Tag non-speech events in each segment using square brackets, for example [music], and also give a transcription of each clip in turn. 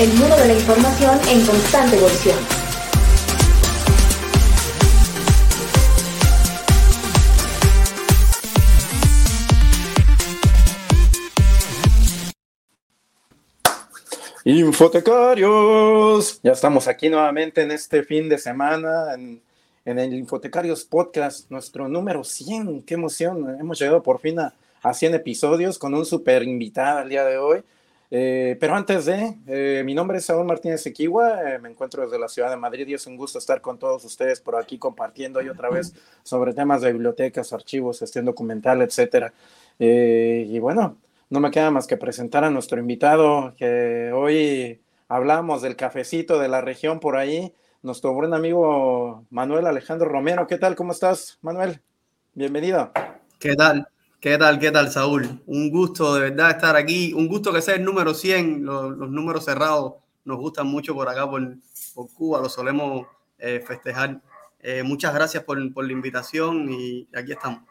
el mundo de la información en constante evolución. Infotecarios, ya estamos aquí nuevamente en este fin de semana en, el Infotecarios Podcast, nuestro número 100. Qué emoción, hemos llegado por fin a, a 100 episodios con un super invitado el día de hoy. Eh, pero antes de, eh, mi nombre es Saúl Martínez Equigua, eh, me encuentro desde la ciudad de Madrid y es un gusto estar con todos ustedes por aquí compartiendo otra vez sobre temas de bibliotecas, archivos, gestión documental, etcétera. y bueno, no me queda más que presentar a nuestro invitado, que hoy hablamos del cafecito de la región por ahí, nuestro buen amigo Manuel Alejandro Romero. ¿Qué tal? ¿Cómo estás, Manuel? Bienvenido. ¿Qué tal? ¿Qué tal? ¿Qué tal, Saúl? Un gusto de verdad estar aquí. Un gusto que sea el número 100. Los, números cerrados nos gustan mucho por acá, por, Cuba. Lo solemos eh, festejar. Eh, muchas gracias por, por la invitación y aquí estamos.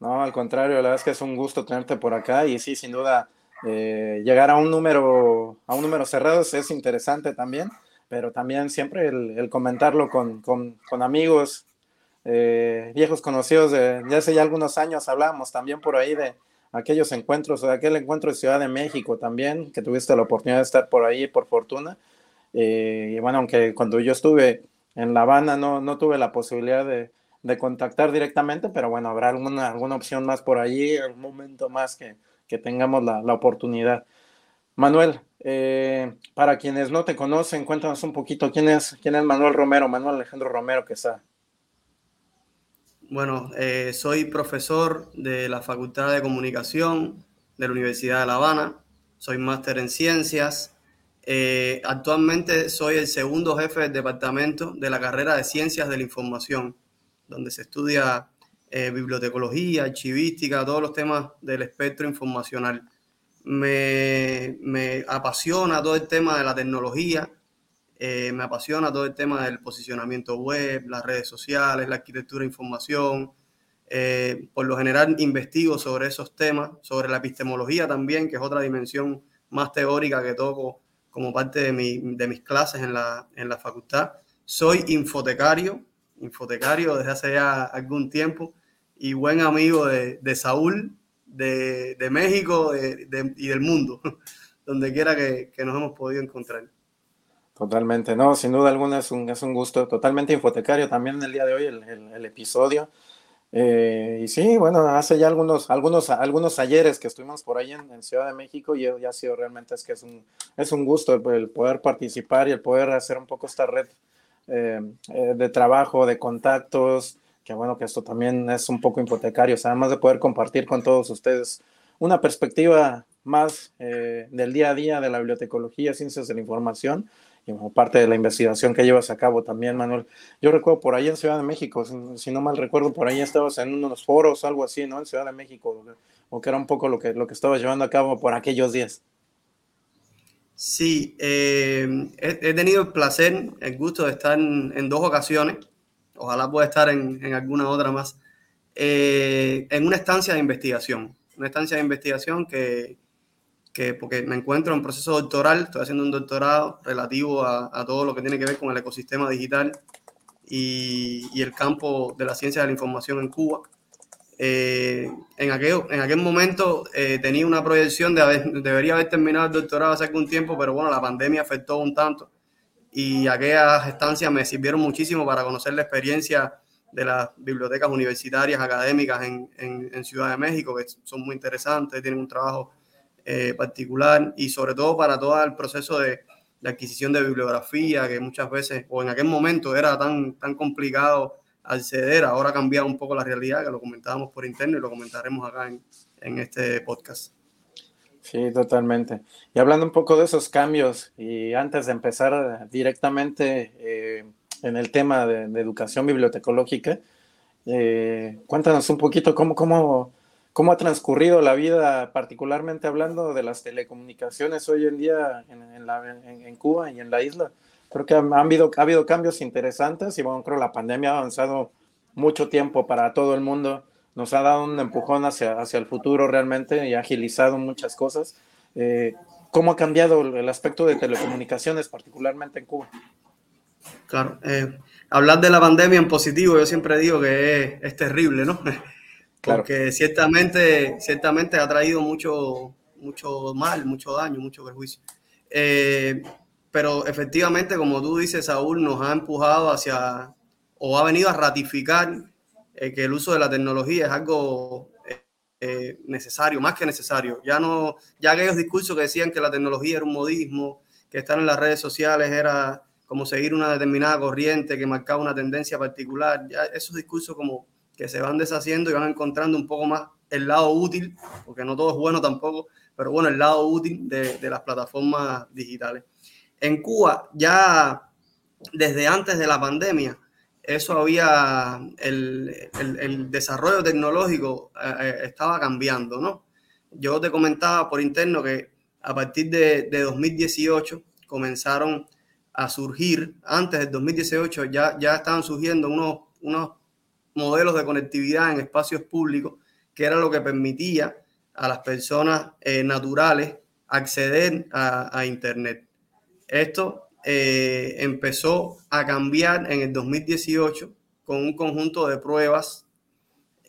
No, al contrario, la verdad es que es un gusto tenerte por acá y sí, sin duda, eh, llegar a un número, a un número cerrado es interesante también, pero también siempre el, comentarlo con, con, con amigos, eh, viejos conocidos de, hace ya algunos años, hablábamos también por ahí de aquellos encuentros, de aquel encuentro de Ciudad de México también, que tuviste la oportunidad de estar por ahí por fortuna. Eh, y bueno, aunque cuando yo estuve en La Habana no, no tuve la posibilidad de, de contactar directamente, pero bueno, habrá alguna, alguna opción más por allí, algún momento más que, que tengamos la, la, oportunidad. Manuel, eh, para quienes no te conocen, cuéntanos un poquito quién es, quién es Manuel Romero, Manuel Alejandro Romero que está. Bueno, eh, soy profesor de la Facultad de Comunicación de la Universidad de La Habana, soy máster en ciencias. Eh, actualmente soy el segundo jefe del departamento de la carrera de Ciencias de la Información donde se estudia eh, bibliotecología, archivística, todos los temas del espectro informacional. Me, me apasiona todo el tema de la tecnología, eh, me apasiona todo el tema del posicionamiento web, las redes sociales, la arquitectura de información. Eh, por lo general investigo sobre esos temas, sobre la epistemología también, que es otra dimensión más teórica que toco como parte de, mi, de mis clases en la, en la facultad. Soy infotecario, infotecario desde hace ya algún tiempo y buen amigo de, de Saúl, de, de México y del mundo, [laughs] donde quiera que, que, nos hemos podido encontrar. Totalmente, no, sin duda alguna es un, es un gusto, totalmente infotecario también el día de hoy el, el, episodio. Eh, y sí, bueno, hace ya algunos, algunos, algunos ayeres que estuvimos por ahí en, en, Ciudad de México y ya ha sido realmente es que es un, es un gusto el, poder participar y el poder hacer un poco esta red eh, eh, de trabajo, de contactos, que bueno, que esto también es un poco hipotecario, o sea, además de poder compartir con todos ustedes una perspectiva más del día a día de la bibliotecología, ciencias de la información, y como parte de la investigación que llevas a cabo también, Manuel. Yo recuerdo por ahí en Ciudad de México, si, no mal recuerdo, por ahí estabas en unos foros, algo así, ¿no? En Ciudad de México, o que era un poco lo que, lo que estabas llevando a cabo por aquellos días. Sí, eh, he, tenido el placer, el gusto de estar en, dos ocasiones, ojalá pueda estar en, alguna otra más, eh, en una estancia de investigación, una estancia de investigación que, que, porque me encuentro en proceso doctoral, estoy haciendo un doctorado relativo a, todo lo que tiene que ver con el ecosistema digital y, y el campo de la ciencia de la información en Cuba. Eh, en, aquel, en aquel momento eh, tenía una proyección de haber, debería haber terminado el doctorado hace algún tiempo, pero bueno, la pandemia afectó un tanto y aquellas estancias me sirvieron muchísimo para conocer la experiencia de las bibliotecas universitarias académicas en, en, Ciudad de México, que son muy interesantes, tienen un trabajo eh, particular y sobre todo para todo el proceso de, de, adquisición de bibliografía, que muchas veces, o en aquel momento era tan, tan complicado acceder. Ahora ha cambiado un poco la realidad, que lo comentábamos por interno y lo comentaremos acá en, en este podcast. Sí, totalmente. Y hablando un poco de esos cambios, y antes de empezar directamente eh, en el tema de, educación bibliotecológica, eh, cuéntanos un poquito cómo, cómo, cómo ha transcurrido la vida, particularmente hablando de las telecomunicaciones hoy en día en, en, la, en Cuba y en la isla creo que ha habido, ha habido cambios interesantes y bueno, creo que la pandemia ha avanzado mucho tiempo para todo el mundo, nos ha dado un empujón hacia, hacia el futuro realmente y ha agilizado muchas cosas. Eh, cómo ha cambiado el aspecto de telecomunicaciones, particularmente en Cuba. Claro, eh, hablar de la pandemia en positivo, yo siempre digo que es, terrible, ¿no? Porque ciertamente, ciertamente ha traído mucho, mucho mal, mucho daño, mucho perjuicio. Eh, pero efectivamente, como tú dices, Saúl, nos ha empujado hacia, o ha venido a ratificar eh, que el uso de la tecnología es algo necesario, más que necesario. Ya no, ya aquellos discursos que decían que la tecnología era un modismo, que estar en las redes sociales era como seguir una determinada corriente que marcaba una tendencia particular. Ya esos discursos como que se van deshaciendo y van encontrando un poco más el lado útil, porque no todo es bueno tampoco, pero bueno, el lado útil de, de las plataformas digitales. En Cuba, ya desde antes de la pandemia, eso había, el, el, desarrollo tecnológico eh, eh, estaba cambiando, ¿no? Yo te comentaba por interno que a partir de, de 2018 comenzaron a surgir, antes del 2018 ya, ya estaban surgiendo unos, unos modelos de conectividad en espacios públicos, que era lo que permitía a las personas eh, naturales acceder a, Internet. Esto eh, empezó a cambiar en el 2018 con un conjunto de pruebas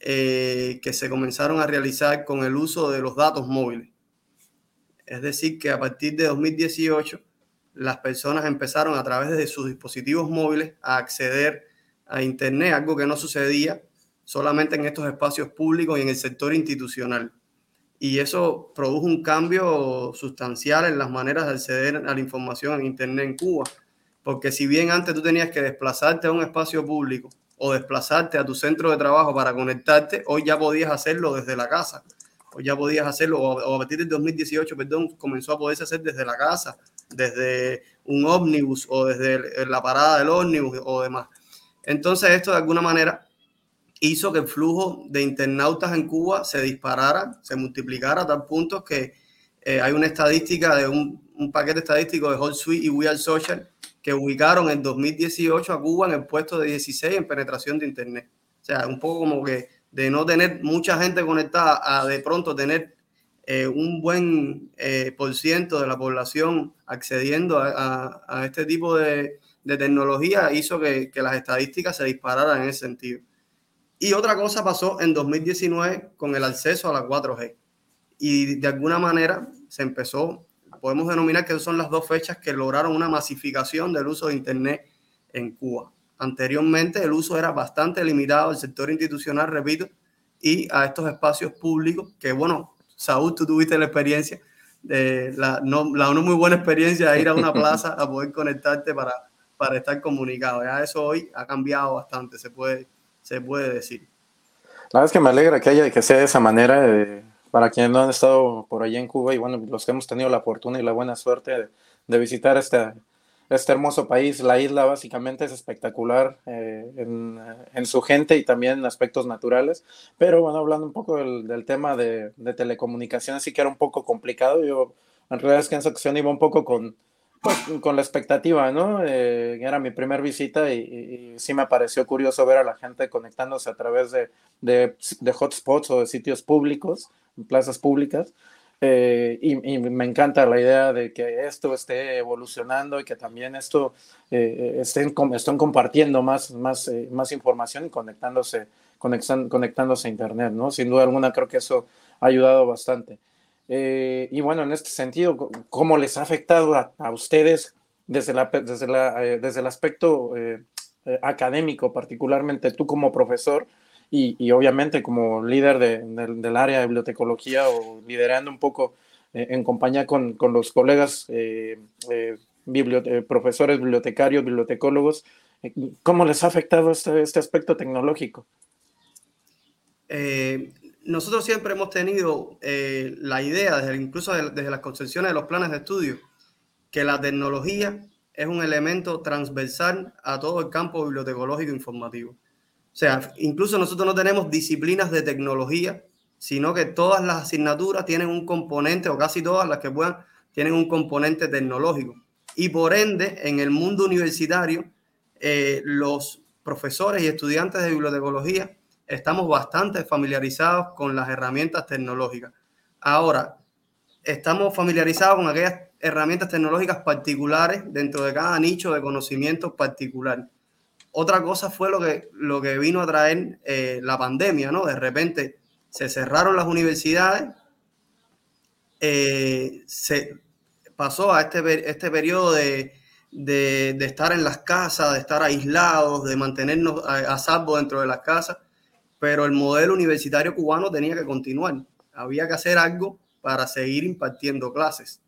eh, que se comenzaron a realizar con el uso de los datos móviles. Es decir, que a partir de 2018 las personas empezaron a través de sus dispositivos móviles a acceder a Internet, algo que no sucedía solamente en estos espacios públicos y en el sector institucional. Y eso produjo un cambio sustancial en las maneras de acceder a la información en Internet en Cuba. Porque si bien antes tú tenías que desplazarte a un espacio público o desplazarte a tu centro de trabajo para conectarte, hoy ya podías hacerlo desde la casa. Hoy ya podías hacerlo, o a partir del 2018, perdón, comenzó a poderse hacer desde la casa desde un ómnibus o desde la parada del ómnibus o demás. Entonces esto de alguna manera hizo que el flujo de internautas en Cuba se disparara, se multiplicara a tal punto que eh, hay una estadística de un, paquete estadístico de HotSuite y We Are Social que ubicaron en 2018 a Cuba en el puesto de 16 en penetración de Internet. O sea, un poco como que de no tener mucha gente conectada a de pronto tener eh, un buen eh, por ciento de la población accediendo a, este tipo de, tecnología hizo que, las estadísticas se dispararan en ese sentido. Y otra cosa pasó en 2019 con el acceso a la 4G. Y de alguna manera se empezó, podemos denominar que son las dos fechas que lograron una masificación del uso de Internet en Cuba. Anteriormente el uso era bastante limitado al sector institucional, repito, y a estos espacios públicos que, bueno, Saúl, tú tuviste la experiencia, de la, no, la no muy buena experiencia de ir a una [laughs] plaza a poder conectarte para, para estar comunicado. Ya eso hoy ha cambiado bastante, se puede, se puede decir. La verdad es que me alegra que haya que sea de esa manera. para quienes no han estado por allá en Cuba y bueno, los que hemos tenido la fortuna y la buena suerte de, visitar esta, este hermoso país. La isla básicamente es espectacular eh, en, su gente y también en aspectos naturales. Pero bueno, hablando un poco del, tema de, telecomunicaciones, sí que era un poco complicado. Yo en realidad es que en esa ocasión iba un poco con, pues, con la expectativa, ¿no? Eh, era mi primer visita y, sí me pareció curioso ver a la gente conectándose a través de, de, hotspots o de sitios públicos, plazas públicas. Eh, y, me encanta la idea de que esto esté evolucionando y que también esto eh, estén, estén compartiendo más, más, más información y conectándose, conectándose a Internet, ¿no? Sin duda alguna creo que eso ha ayudado bastante. Y bueno, en este sentido, ¿cómo les ha afectado a, ustedes desde, la, desde, la, desde el aspecto académico, particularmente tú como profesor? y, obviamente como líder del área de bibliotecología o liderando un poco eh, en compañía con, con los colegas eh, eh, profesores bibliotecarios, bibliotecólogos, ¿cómo les ha afectado este, este aspecto tecnológico? Nosotros siempre hemos tenido la idea, incluso desde las concepciones de los planes de estudio, que la tecnología es un elemento transversal a todo el campo bibliotecológico informativo. O sea, incluso nosotros no tenemos disciplinas de tecnología, sino que todas las asignaturas tienen un componente, o casi todas las que puedan, tienen un componente tecnológico. Y por ende, en el mundo universitario, eh, los profesores y estudiantes de bibliotecología estamos bastante familiarizados con las herramientas tecnológicas. Ahora, estamos familiarizados con aquellas herramientas tecnológicas particulares dentro de cada nicho de conocimiento particular. Otra cosa fue lo que, lo que vino a traer eh, la pandemia, ¿no? De repente se cerraron las universidades, eh, se pasó a este, este periodo de, de, estar en las casas, de estar aislados, de mantenernos a, salvo dentro de las casas, pero el modelo universitario cubano tenía que continuar. Había que hacer algo para seguir impartiendo clases.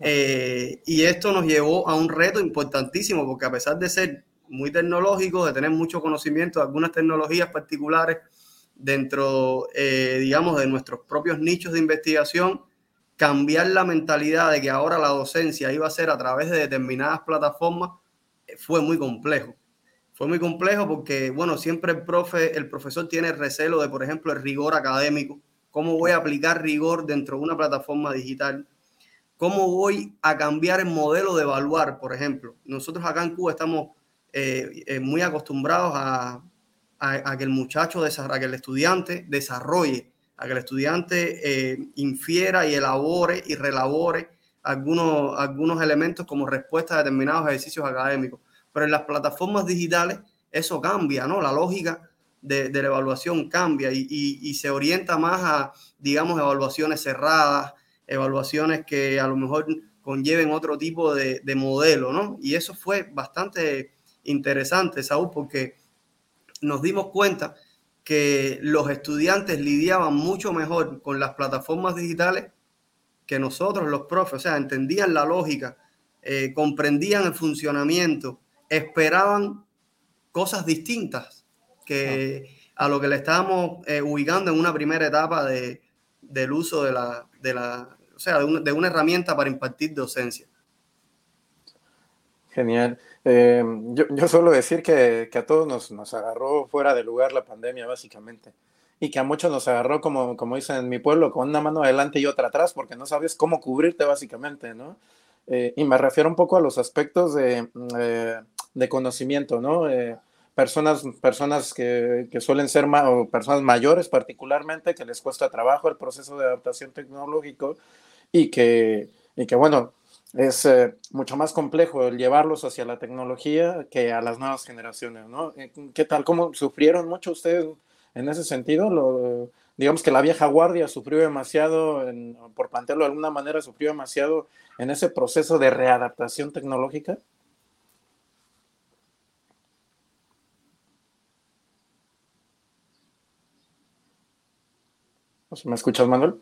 Eh, y esto nos llevó a un reto importantísimo, porque a pesar de ser muy tecnológico, de tener mucho conocimiento de algunas tecnologías particulares dentro, eh, digamos, de nuestros propios nichos de investigación, cambiar la mentalidad de que ahora la docencia iba a ser a través de determinadas plataformas eh, fue muy complejo. Fue muy complejo porque, bueno, siempre el profe, el profesor tiene recelo de, por ejemplo, el rigor académico. ¿Cómo voy a aplicar rigor dentro de una plataforma digital? ¿Cómo voy a cambiar el modelo de evaluar, por ejemplo? Nosotros acá en Cuba estamos eh, eh, muy acostumbrados a, que el muchacho, a que el estudiante desarrolle a que el estudiante eh, infiera y elabore y relabore algunos, algunos elementos como respuesta a determinados ejercicios académicos. Pero en las plataformas digitales eso cambia, ¿no? La lógica de, la evaluación cambia y, se orienta más a, digamos, evaluaciones cerradas, evaluaciones que a lo mejor conlleven otro tipo de, de modelo, ¿no? Y eso fue bastante interesante, Saúl, porque nos dimos cuenta que los estudiantes lidiaban mucho mejor con las plataformas digitales que nosotros, los profes, o sea, entendían la lógica, eh, comprendían el funcionamiento, esperaban cosas distintas que a lo que le estábamos eh, ubicando en una primera etapa de, del uso de la, de la o sea, de, de una herramienta para impartir docencia. Genial. Eh, yo, yo, suelo decir que, que a todos nos, nos, agarró fuera de lugar la pandemia, básicamente. Y que a muchos nos agarró, como, como dicen en mi pueblo, con una mano adelante y otra atrás, porque no sabes cómo cubrirte, básicamente, ¿no? Eh, y me refiero un poco a los aspectos de, eh, de conocimiento, ¿no? personas personas que, que suelen ser o personas mayores particularmente, que les cuesta trabajo el proceso de adaptación tecnológico y que, y que bueno, es eh, mucho más complejo el llevarlos hacia la tecnología que a las nuevas generaciones, ¿no? Eh, ¿Qué tal? ¿Cómo sufrieron mucho ustedes en ese sentido? Digamos que la vieja guardia sufrió demasiado, por plantearlo de alguna manera, sufrió demasiado en ese proceso de readaptación tecnológica. ¿Me escuchas, Manuel?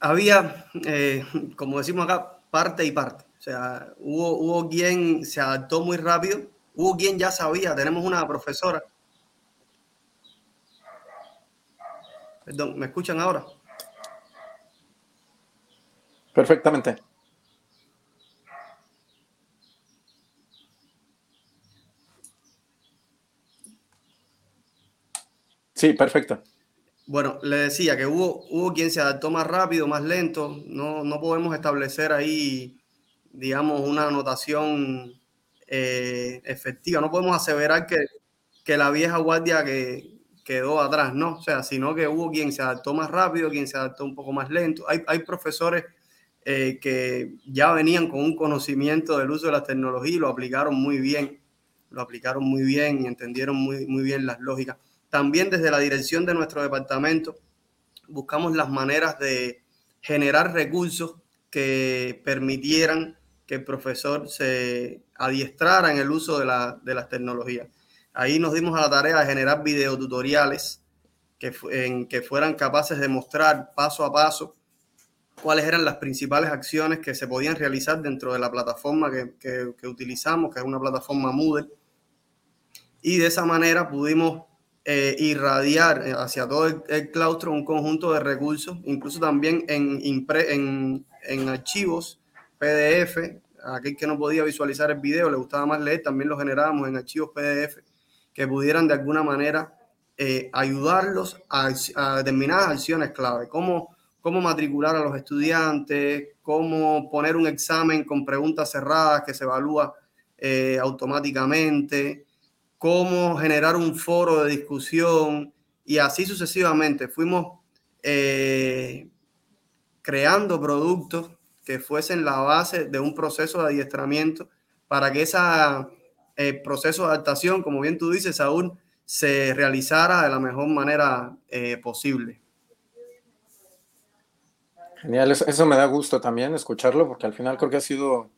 había, eh, como decimos acá, parte y parte. O sea, hubo, hubo quien se adaptó muy rápido, hubo quien ya sabía, tenemos una profesora. Perdón, ¿me escuchan ahora? Perfectamente. Sí, perfecto. Bueno, le decía que hubo, hubo quien se adaptó más rápido, más lento. No, no podemos establecer ahí, digamos, una anotación eh, efectiva. No podemos aseverar que, que, la vieja guardia que quedó atrás, no. O sea, sino que hubo quien se adaptó más rápido, quien se adaptó un poco más lento. Hay, hay profesores eh, que ya venían con un conocimiento del uso de la tecnología y lo aplicaron muy bien. Lo aplicaron muy bien y entendieron muy, muy bien las lógicas también desde la dirección de nuestro departamento buscamos las maneras de generar recursos que permitieran que el profesor se adiestrara en el uso de, la, de las tecnologías. Ahí nos dimos a la tarea de generar videotutoriales que, en, que fueran capaces de mostrar paso a paso cuáles eran las principales acciones que se podían realizar dentro de la plataforma que, que, que utilizamos, que es una plataforma Moodle. Y de esa manera pudimos eh, irradiar eh, hacia todo el, claustro un conjunto de recursos, incluso también en, en, en archivos PDF. aquel que no podía visualizar el video, le gustaba más leer, también lo generábamos en archivos PDF que pudieran de alguna manera eh, ayudarlos a, determinadas acciones clave, cómo, cómo matricular a los estudiantes, cómo poner un examen con preguntas cerradas que se evalúa automáticamente, cómo generar un foro de discusión y así sucesivamente. Fuimos eh, creando productos que fuesen la base de un proceso de adiestramiento para que ese eh, proceso de adaptación, como bien tú dices, aún se realizara de la mejor manera eh, posible. Genial, eso, me da gusto también escucharlo, porque al final creo que ha sido,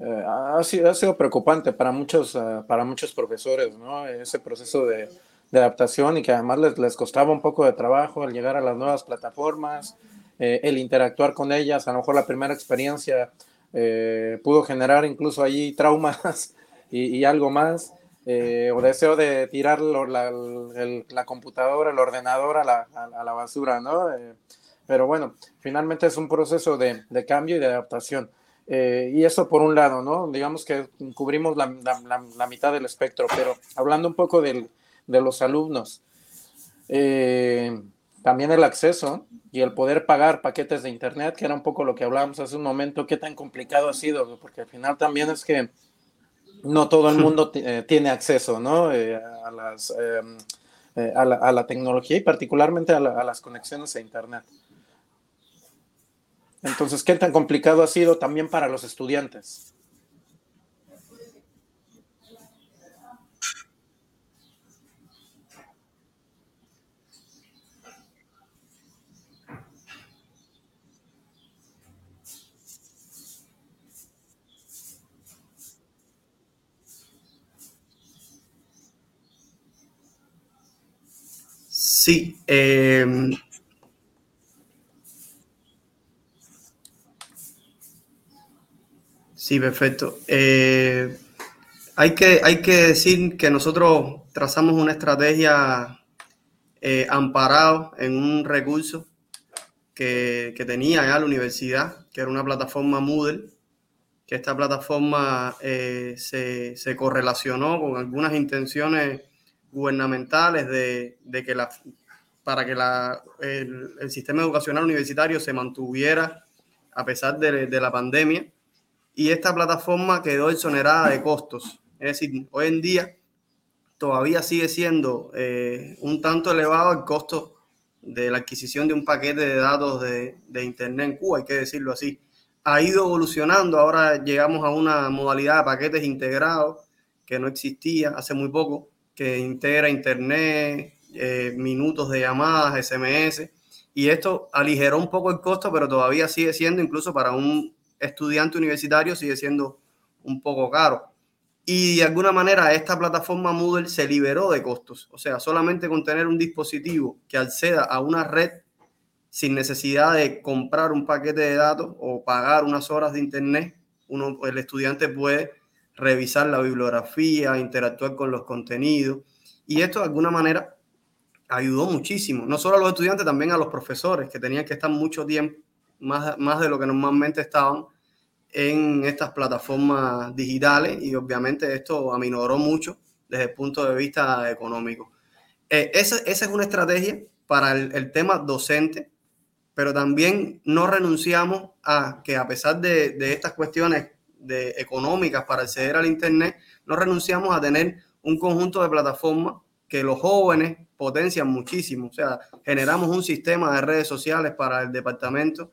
eh, ha sido, ha sido, preocupante para muchos, para muchos profesores, ¿no? Ese proceso de, de adaptación y que además les, les, costaba un poco de trabajo al llegar a las nuevas plataformas, eh, el interactuar con ellas, a lo mejor la primera experiencia eh, pudo generar incluso allí traumas [laughs] y, algo más, eh, o deseo de tirar la, computadora, el ordenador a la, a, la basura, ¿no? pero bueno, finalmente es un proceso de, de cambio y de adaptación. Y eso por un lado, ¿no? Digamos que cubrimos la, la mitad del espectro, pero hablando un poco del, de los alumnos, también el acceso y el poder pagar paquetes de internet, que era un poco lo que hablábamos hace un momento, qué tan complicado ha sido, porque al final también es que no todo el mundo eh, tiene acceso ¿no? Eh, a, las, em, eh, a, la, tecnología y particularmente a, a, las conexiones a internet. Entonces, ¿qué tan complicado ha sido también para los estudiantes? Sí. Em, sí, perfecto. Eh, hay, que, hay que decir que nosotros trazamos una estrategia eh, amparado en un recurso que, tenía ya la universidad, que era una plataforma Moodle, que esta plataforma eh, se, se correlacionó con algunas intenciones gubernamentales de, que la, para que la, el, sistema educacional universitario se mantuviera a pesar de, la pandemia. Y esta plataforma quedó exonerada de costos. Es decir, hoy en día todavía sigue siendo eh, un tanto elevado el costo de la adquisición de un paquete de datos de, de, Internet en Cuba, hay que decirlo así. Ha ido evolucionando, ahora llegamos a una modalidad de paquetes integrados que no existía hace muy poco que integra internet, eh, minutos de llamadas, SMS, y esto aligeró un poco el costo, pero todavía sigue siendo, incluso para un estudiante universitario, sigue siendo un poco caro. Y de alguna manera esta plataforma Moodle se liberó de costos, o sea, solamente con tener un dispositivo que acceda a una red sin necesidad de comprar un paquete de datos o pagar unas horas de internet, uno, el estudiante puede revisar la bibliografía, interactuar con los contenidos. Y esto de alguna manera ayudó muchísimo, no solo a los estudiantes, también a los profesores que tenían que estar mucho tiempo, más, más de lo que normalmente estaban en estas plataformas digitales y obviamente esto aminoró mucho desde el punto de vista económico. Eh, esa, esa, es una estrategia para el, el, tema docente, pero también no renunciamos a que a pesar de, de estas cuestiones de, económicas para acceder al Internet, no renunciamos a tener un conjunto de plataformas que los jóvenes potencian muchísimo. O sea, generamos un sistema de redes sociales para el departamento,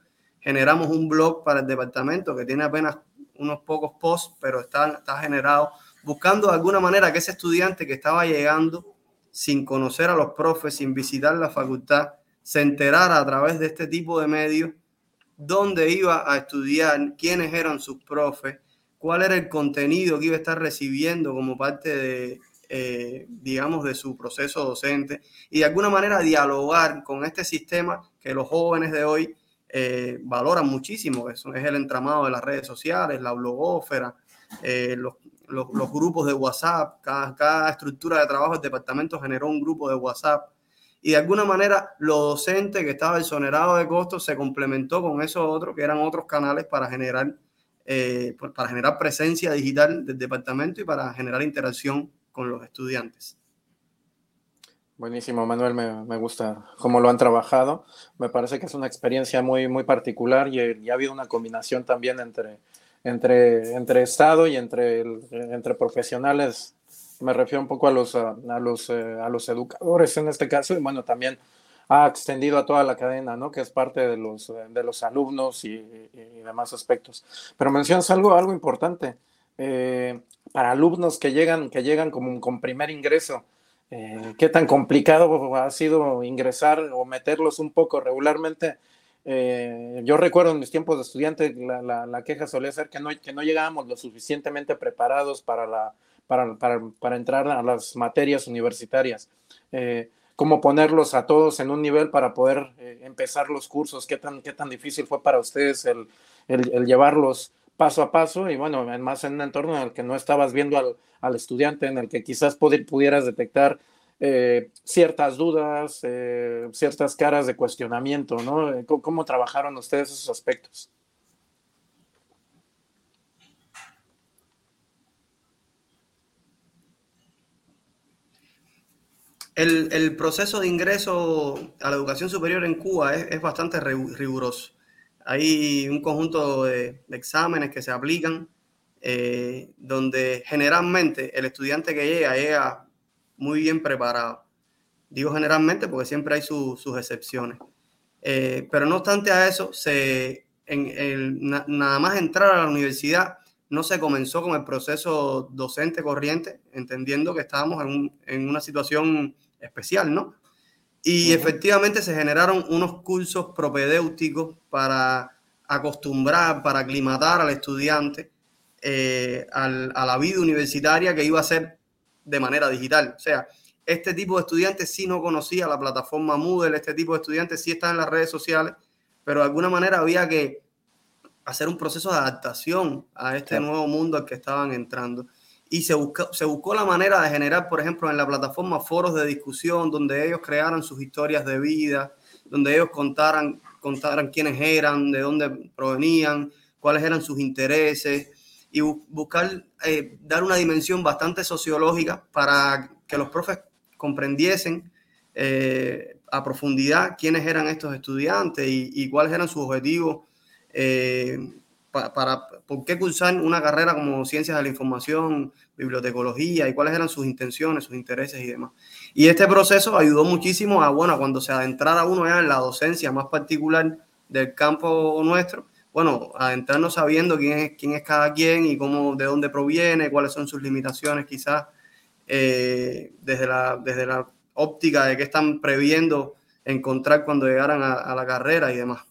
generamos un blog para el departamento que tiene apenas unos pocos posts, pero está, está generado buscando de alguna manera que ese estudiante que estaba llegando sin conocer a los profes, sin visitar la facultad, se enterara a través de este tipo de medios dónde iba a estudiar, quiénes eran sus profes, cuál era el contenido que iba a estar recibiendo como parte de, eh, digamos, de su proceso docente y de alguna manera dialogar con este sistema que los jóvenes de hoy eh, valoran muchísimo. Eso es el entramado de las redes sociales, la blogófera, eh, los, grupos de WhatsApp. Cada, estructura de trabajo del departamento generó un grupo de WhatsApp y de alguna manera lo docente que estaba exonerado de costos se complementó con esos otros que eran otros canales para generar, eh, pues, para generar presencia digital del departamento y para generar interacción con los estudiantes. Buenísimo, Manuel, me, me, gusta cómo lo han trabajado. Me parece que es una experiencia muy, muy particular y, y ha habido una combinación también entre, entre, entre Estado y entre, entre profesionales me refiero un poco a los, a, los, eh, a los educadores en este caso, y bueno, también ha extendido a toda la cadena, ¿no? Que es parte de los, de los alumnos y, demás aspectos. Pero mencionas algo, algo importante. Eh, para alumnos que llegan, que llegan como con primer ingreso, eh, ¿qué tan complicado ha sido ingresar o meterlos un poco regularmente? Eh, yo recuerdo en mis tiempos de estudiante la, la, queja solía ser que no, que no llegábamos lo suficientemente preparados para, la, para, para, para entrar a las materias universitarias. Eh, cómo ponerlos a todos en un nivel para poder eh, empezar los cursos, qué tan, qué tan difícil fue para ustedes el, el, llevarlos paso a paso y bueno, más en un entorno en el que no estabas viendo al, al estudiante, en el que quizás pudieras detectar eh, ciertas dudas, eh, ciertas caras de cuestionamiento, ¿no? ¿Cómo, ¿Cómo, trabajaron ustedes esos aspectos? El, proceso de ingreso a la educación superior en Cuba es, bastante riguroso. Hay un conjunto de, exámenes que se aplican eh, donde generalmente el estudiante que llega llega muy bien preparado. Digo generalmente porque siempre hay sus excepciones. Eh, pero no obstante a eso, se, nada más entrar a la universidad no se comenzó con el proceso docente corriente, entendiendo que estábamos en, en una situación especial, ¿no? Y efectivamente se generaron unos cursos propedéuticos para acostumbrar, para aclimatar al estudiante eh, a la vida universitaria que iba a ser de manera digital. O sea, este tipo de estudiantes sí no conocía la plataforma Moodle, este tipo de estudiantes sí están en las redes sociales, pero de alguna manera había que hacer un proceso de adaptación a este nuevo mundo al que estaban entrando y se, se buscó la manera de generar, por ejemplo, en la plataforma foros de discusión donde ellos crearan sus historias de vida, donde ellos contaran, contaran quiénes eran, de dónde provenían, cuáles eran sus intereses y buscar eh, dar una dimensión bastante sociológica para que los profes comprendiesen eh, a profundidad quiénes eran estos estudiantes y, cuáles eran sus objetivos eh, para, por qué cursar una carrera como ciencias de la información, bibliotecología y cuáles eran sus intenciones, sus intereses y demás. Y este proceso ayudó muchísimo a, bueno, cuando se adentrara uno ya en la docencia más particular del campo nuestro, bueno, adentrarnos sabiendo quién es, quién es cada quien y cómo, de dónde proviene, cuáles son sus limitaciones quizás eh, desde, la, desde la óptica de qué están previendo encontrar cuando llegaran a la carrera y demás.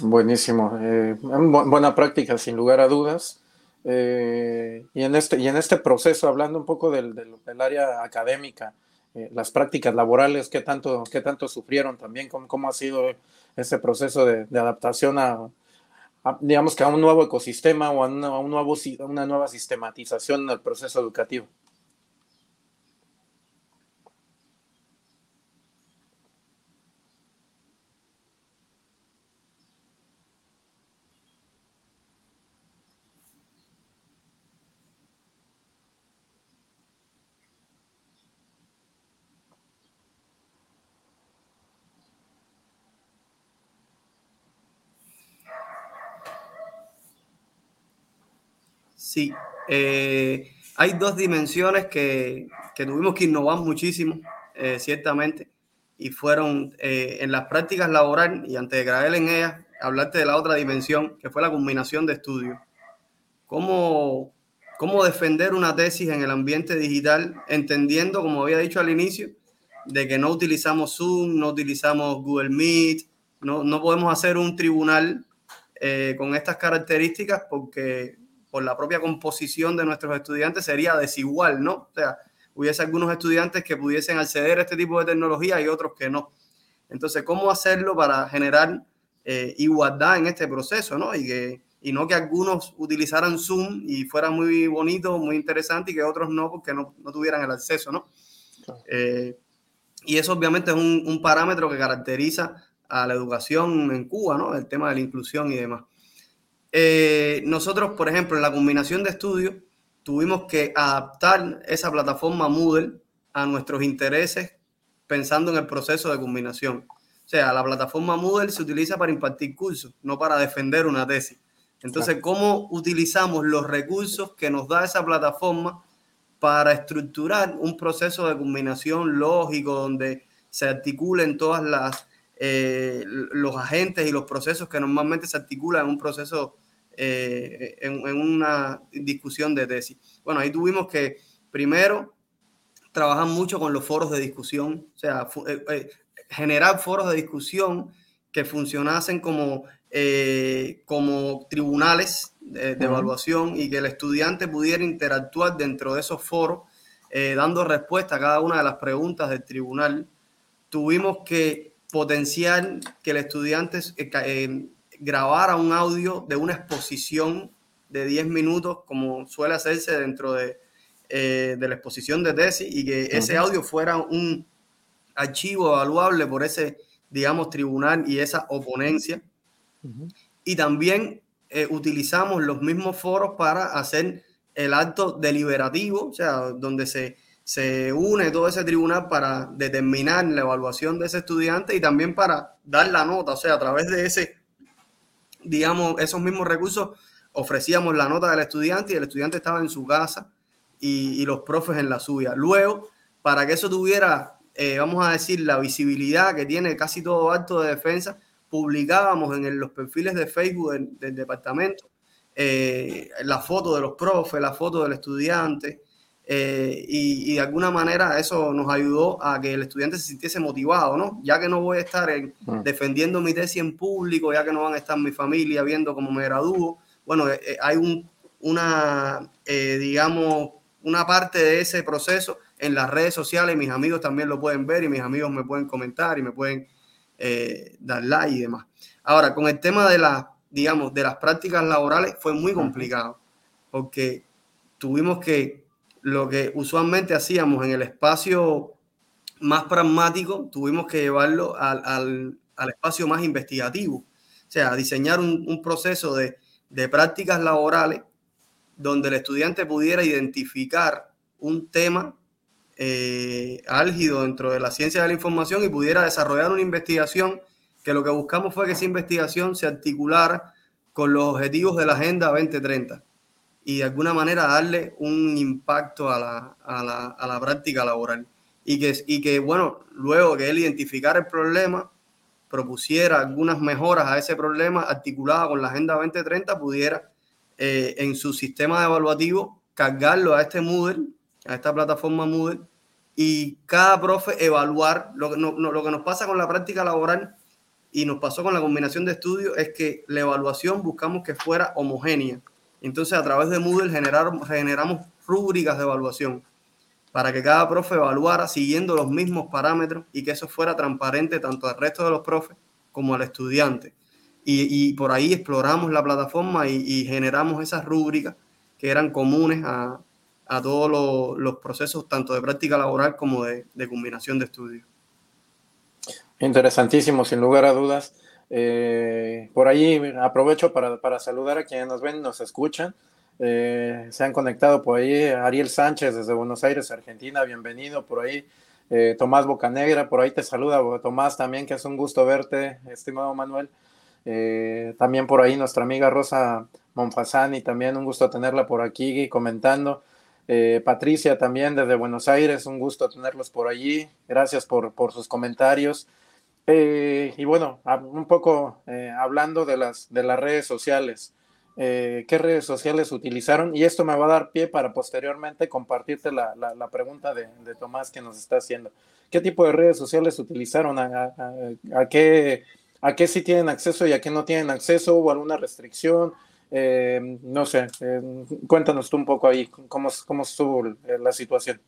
Buenísimo, eh, buena práctica sin lugar a dudas. Eh, y, en este, y en este proceso, hablando un poco del, área académica, eh, las prácticas laborales, ¿qué tanto, qué tanto sufrieron también? ¿Cómo, cómo ha sido ese proceso de, de adaptación a, digamos que a un nuevo ecosistema o a, una, a un nuevo, una nueva sistematización del proceso educativo? Sí, eh, hay dos dimensiones que, tuvimos que innovar muchísimo, eh, ciertamente, y fueron eh, en las prácticas laborales, y antes de grabar en ellas, hablarte de la otra dimensión, que fue la combinación de estudios. ¿Cómo, cómo defender una tesis en el ambiente digital, entendiendo, como había dicho al inicio, de que no utilizamos Zoom, no utilizamos Google Meet, no, no podemos hacer un tribunal con estas características porque por la propia composición de nuestros estudiantes sería desigual, ¿no? O sea, hubiese algunos estudiantes que pudiesen acceder a este tipo de tecnología y otros que no. Entonces, ¿cómo hacerlo para generar eh, igualdad en este proceso, ¿no? Y, que, y no que algunos utilizaran Zoom y fuera muy bonito, muy interesante y que otros no porque no, no tuvieran el acceso, ¿no? Eh, y eso obviamente es un, un parámetro que caracteriza a la educación en Cuba, ¿no? El tema de la inclusión y demás. Eh, nosotros, por ejemplo, en la combinación de estudios, tuvimos que adaptar esa plataforma Moodle a nuestros intereses pensando en el proceso de combinación. O sea, la plataforma Moodle se utiliza para impartir cursos, no para defender una tesis. Entonces, ¿cómo utilizamos los recursos que nos da esa plataforma para estructurar un proceso de combinación lógico donde se articulen todas las eh, los agentes y los procesos que normalmente se articulan en un proceso eh, en, una discusión de tesis. Bueno, ahí tuvimos que primero trabajar mucho con los foros de discusión, o sea, eh, generar foros de discusión que funcionasen como, como tribunales de, evaluación y que el estudiante pudiera interactuar dentro de esos foros, eh, dando respuesta a cada una de las preguntas del tribunal. Tuvimos que potenciar que el estudiante eh, eh, grabara un audio de una exposición de 10 minutos, como suele hacerse dentro de, de la exposición de tesis, y que ese audio fuera un archivo evaluable por ese, digamos, tribunal y esa oponencia. Y también eh, utilizamos los mismos foros para hacer el acto deliberativo, o sea, donde se, se une todo ese tribunal para determinar la evaluación de ese estudiante y también para dar la nota, o sea, a través de ese, digamos, esos mismos recursos ofrecíamos la nota del estudiante y el estudiante estaba en su casa y, los profes en la suya. Luego, para que eso tuviera, eh, vamos a decir, la visibilidad que tiene casi todo acto de defensa, publicábamos en los perfiles de Facebook del, departamento eh, la foto de los profes, la foto del estudiante, eh, y, de alguna manera eso nos ayudó a que el estudiante se sintiese motivado, ¿no? Ya que no voy a estar mm. defendiendo mi tesis en público, ya que no van a estar mi familia viendo cómo me gradúo, bueno, eh, hay un, una, digamos, una parte de ese proceso en las redes sociales, mis amigos también lo pueden ver y mis amigos me pueden comentar y me pueden eh, dar like y demás. Ahora, con el tema de las, digamos, de las prácticas laborales fue muy complicado, porque tuvimos que, lo que usualmente hacíamos en el espacio más pragmático, tuvimos que llevarlo al, espacio más investigativo, o sea, diseñar un, proceso de, de prácticas laborales donde el estudiante pudiera identificar un tema eh, álgido dentro de la ciencia de la información y pudiera desarrollar una investigación que lo que buscamos fue que esa investigación se articulara con los objetivos de la Agenda 2030 y de alguna manera darle un impacto a la, a la, a la práctica laboral. Y que, y que, bueno, luego que él identificara el problema, propusiera algunas mejoras a ese problema articulada con la Agenda 2030, pudiera eh, en su sistema evaluativo cargarlo a este Moodle a esta plataforma Moodle y cada profe evaluar lo que, lo que nos pasa con la práctica laboral y nos pasó con la combinación de estudios es que la evaluación buscamos que fuera homogénea. Entonces a través de Moodle generamos rúbricas de evaluación para que cada profe evaluara siguiendo los mismos parámetros y que eso fuera transparente tanto al resto de los profes como al estudiante. Y, por ahí exploramos la plataforma y, generamos esas rúbricas que eran comunes a, a todos los, procesos, tanto de práctica laboral como de, combinación de estudios. Interesantísimo, sin lugar a dudas. Eh, por ahí aprovecho para, saludar a quienes nos ven nos escuchan. Eh, se han conectado por ahí Ariel Sánchez desde Buenos Aires, Argentina, bienvenido por ahí. Eh, Tomás Bocanegra, por ahí te saluda Tomás también, que es un gusto verte, estimado Manuel. también por ahí nuestra amiga Rosa Monfasani, también un gusto tenerla por aquí comentando. Patricia también desde Buenos Aires, un gusto tenerlos por allí. Gracias por, sus comentarios. Eh, y bueno, un poco eh, hablando de las, de las redes sociales. ¿Qué redes sociales utilizaron? Y esto me va a dar pie para posteriormente compartirte la, pregunta de, Tomás que nos está haciendo. ¿Qué tipo de redes sociales utilizaron? ¿A, qué, ¿A qué sí tienen acceso y a qué no tienen acceso? ¿Hubo alguna restricción? Eh, no sé, eh, cuéntanos tú un poco ahí cómo, cómo estuvo la situación.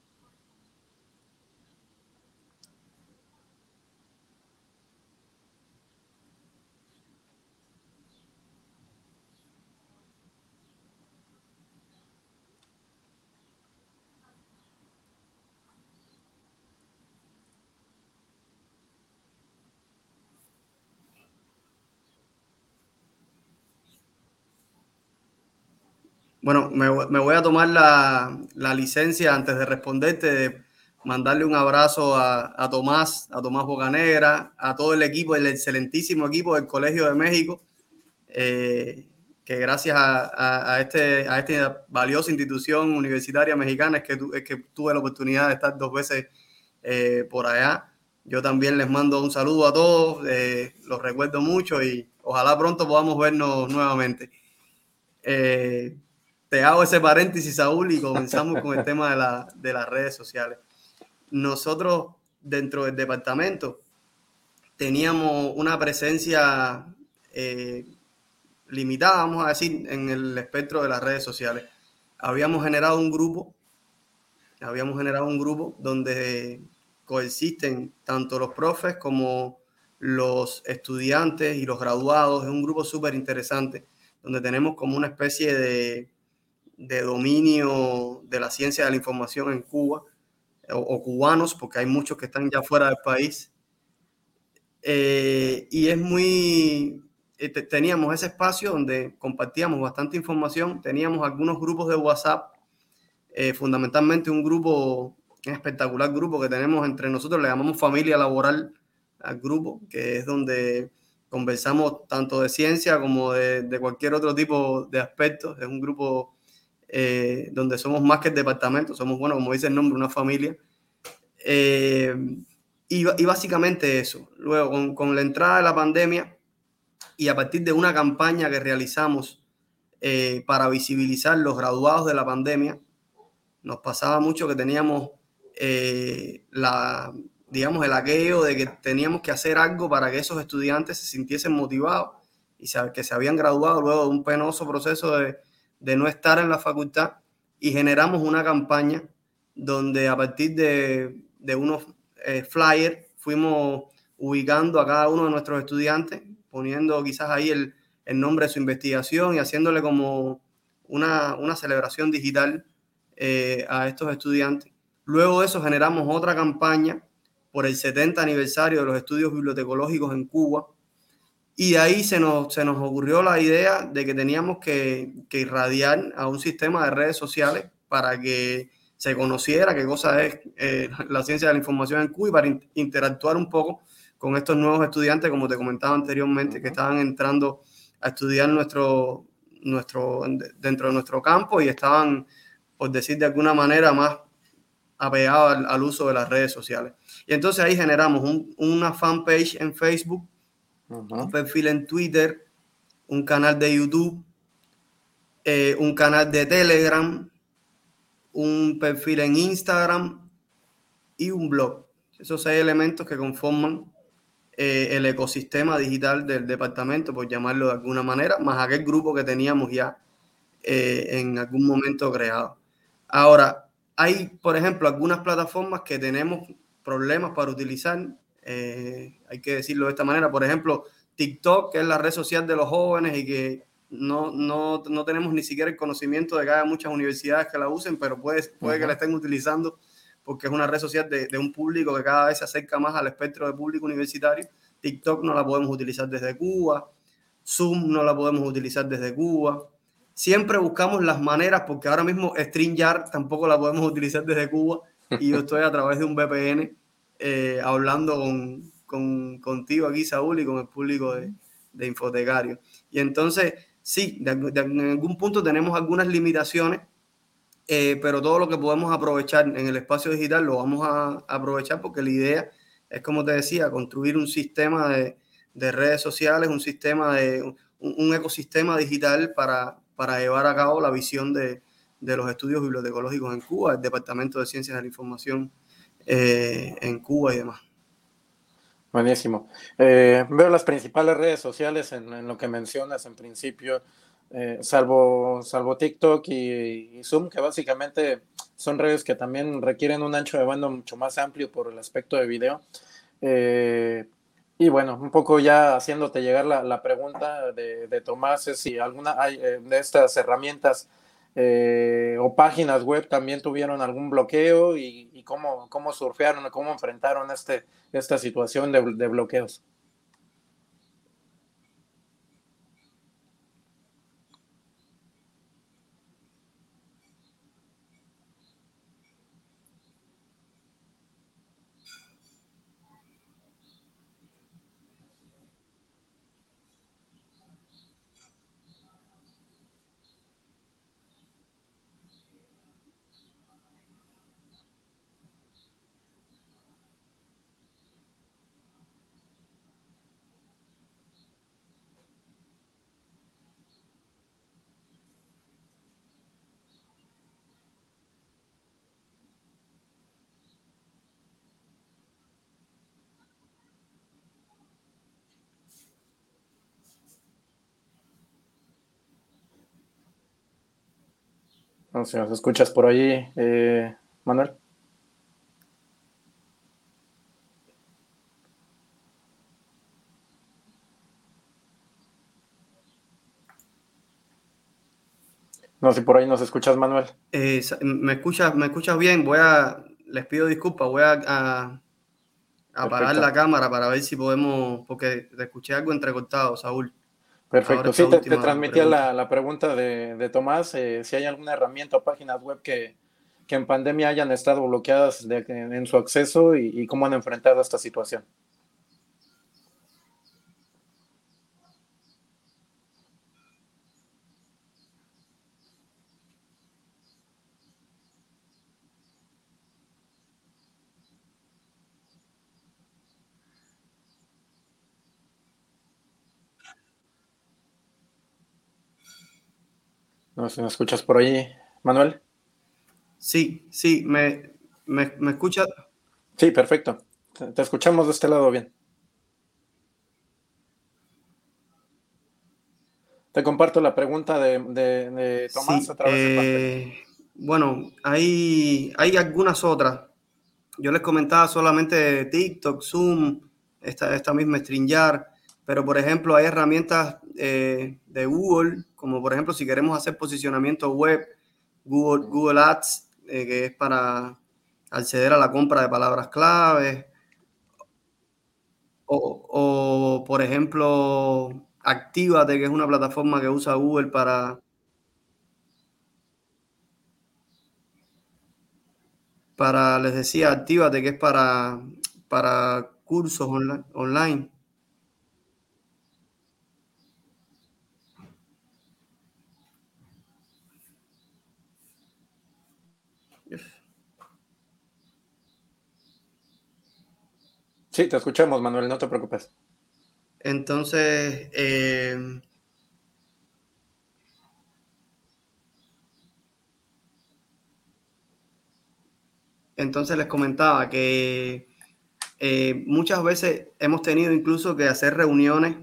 Bueno, me, voy a tomar la, licencia antes de responderte, de mandarle un abrazo a, Tomás, a Tomás Bocanegra, a todo el equipo, el excelentísimo equipo del Colegio de México, eh, que gracias a, a, este, a esta valiosa institución universitaria mexicana es que, es que tuve la oportunidad de estar dos veces eh, por allá. Yo también les mando un saludo a todos, eh, los recuerdo mucho y ojalá pronto podamos vernos nuevamente. Eh, te hago ese paréntesis, Saúl, y comenzamos con el tema de, la, de las redes sociales. Nosotros dentro del departamento teníamos una presencia eh, limitada, vamos a decir, en el espectro de las redes sociales. Habíamos generado un grupo, habíamos generado un grupo donde coexisten tanto los profes como los estudiantes y los graduados. Es un grupo súper interesante, donde tenemos como una especie de, de, dominio de la ciencia de la información en Cuba, o, cubanos, porque hay muchos que están ya fuera del país eh, y es muy, eh, teníamos ese espacio donde compartíamos bastante información, teníamos algunos grupos de WhatsApp, eh, fundamentalmente un grupo, un espectacular grupo que tenemos entre nosotros, le llamamos familia laboral al grupo, que es donde conversamos tanto de ciencia como de, de cualquier otro tipo de aspectos. Es un grupo donde somos más que el departamento, somos, bueno, como dice el nombre, una familia. Eh, y, básicamente eso. Luego, con, con, la entrada de la pandemia y a partir de una campaña que realizamos eh, para visibilizar los graduados de la pandemia, nos pasaba mucho que teníamos eh, la, digamos, el aquello de que teníamos que hacer algo para que esos estudiantes se sintiesen motivados y que se habían graduado luego de un penoso proceso de, de no estar en la facultad y generamos una campaña donde a partir de, de unos eh, flyer fuimos ubicando a cada uno de nuestros estudiantes, poniendo quizás ahí el, el nombre de su investigación y haciéndole como una, una celebración digital eh, a estos estudiantes. Luego de eso generamos otra campaña por el 70 aniversario de los estudios bibliotecológicos en Cuba. Y ahí se nos, se nos ocurrió la idea de que teníamos que, que irradiar a un sistema de redes sociales para que se conociera qué cosa es eh, [laughs] la ciencia de la información en Cuba y para interactuar un poco con estos nuevos estudiantes, como te comentaba anteriormente, que estaban entrando a estudiar nuestro, nuestro, dentro de nuestro campo y estaban, por decir de alguna manera, más apegados al, uso de las redes sociales. Y entonces ahí generamos un, una fanpage en Facebook, un perfil en Twitter, un canal de YouTube, eh, un canal de Telegram, un perfil en Instagram y un blog. Esos seis elementos que conforman eh, el ecosistema digital del departamento, por llamarlo de alguna manera, más aquel grupo que teníamos ya eh, en algún momento creado. Ahora, hay, por ejemplo, algunas plataformas que tenemos problemas para utilizar, eh, hay que decirlo de esta manera, por ejemplo, TikTok, que es la red social de los jóvenes y que no, no, no, tenemos ni siquiera el conocimiento de que haya muchas universidades que la usen, pero puede, puede que la estén utilizando porque es una red social de, de, un público que cada vez se acerca más al espectro de público universitario. TikTok no la podemos utilizar desde Cuba, Zoom no la podemos utilizar desde Cuba. Siempre buscamos las maneras, porque ahora mismo StreamYard tampoco la podemos [laughs] utilizar desde Cuba y yo estoy a través de un VPN eh, hablando con, con, contigo aquí, Saúl, y con el público de, de Infotecario. Y entonces, sí, de, en algún punto tenemos algunas limitaciones, eh, pero todo lo que podemos aprovechar en el espacio digital lo vamos a, aprovechar porque la idea es, como te decía, construir un sistema de, de redes sociales, un sistema de un, un, ecosistema digital para, para llevar a cabo la visión de, de los estudios bibliotecológicos en Cuba, el Departamento de Ciencias de la Información eh, en Cuba y demás. Buenísimo. Eh, veo las principales redes sociales en, lo que mencionas en principio, eh, salvo, salvo TikTok y, Zoom, que básicamente son redes que también requieren un ancho de banda mucho más amplio por el aspecto de video. Y bueno, un poco ya haciéndote llegar la, la pregunta de, Tomás, es si alguna de estas herramientas páginas web también tuvieron algún bloqueo y, y cómo, cómo surfearon, cómo enfrentaron este, esta situación de bloqueos. No sé, ¿nos escuchas por ahí, eh, Manuel? No sé si por ahí nos escuchas, Manuel. Eh, me escuchas, me escuchas bien. Voy a, les pido disculpas, voy a, a apagar la cámara para ver si podemos, porque te escuché algo entrecortado, Saúl. Perfecto, sí, te, transmitía la, la, pregunta de, de Tomás, eh, si hay alguna herramienta o páginas web que, que en pandemia hayan estado bloqueadas de, en su acceso y, y cómo han enfrentado esta situación. No sé me escuchas por ahí, Manuel. Sí, sí, ¿me, me, me escuchas? Sí, perfecto. Te, escuchamos de este lado bien. Te comparto la pregunta de, de, Tomás sí, a través eh, Bueno, hay, hay algunas otras. Yo les comentaba solamente TikTok, Zoom, esta, esta misma StreamYard, pero por ejemplo hay herramientas eh, de Google, como por ejemplo si queremos hacer posicionamiento web, Google, Google Ads, eh, que es para acceder a la compra de palabras claves, o, por ejemplo Actívate, que es una plataforma que usa Google para para, les decía, Actívate, que es para, para cursos online. Sí, te escuchamos, Manuel, no te preocupes. Entonces, eh, entonces les comentaba que eh, muchas veces hemos tenido incluso que hacer reuniones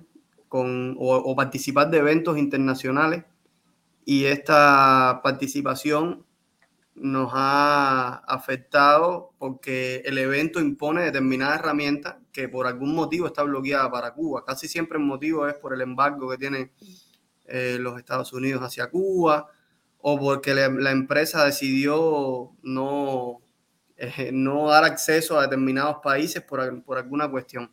con, o participar de eventos internacionales y esta participación nos ha afectado porque el evento impone determinadas herramientas que por algún motivo está bloqueada para Cuba. Casi siempre el motivo es por el embargo que tienen eh, los Estados Unidos hacia Cuba o porque la, empresa decidió no, eh, no dar acceso a determinados países por, por, alguna cuestión.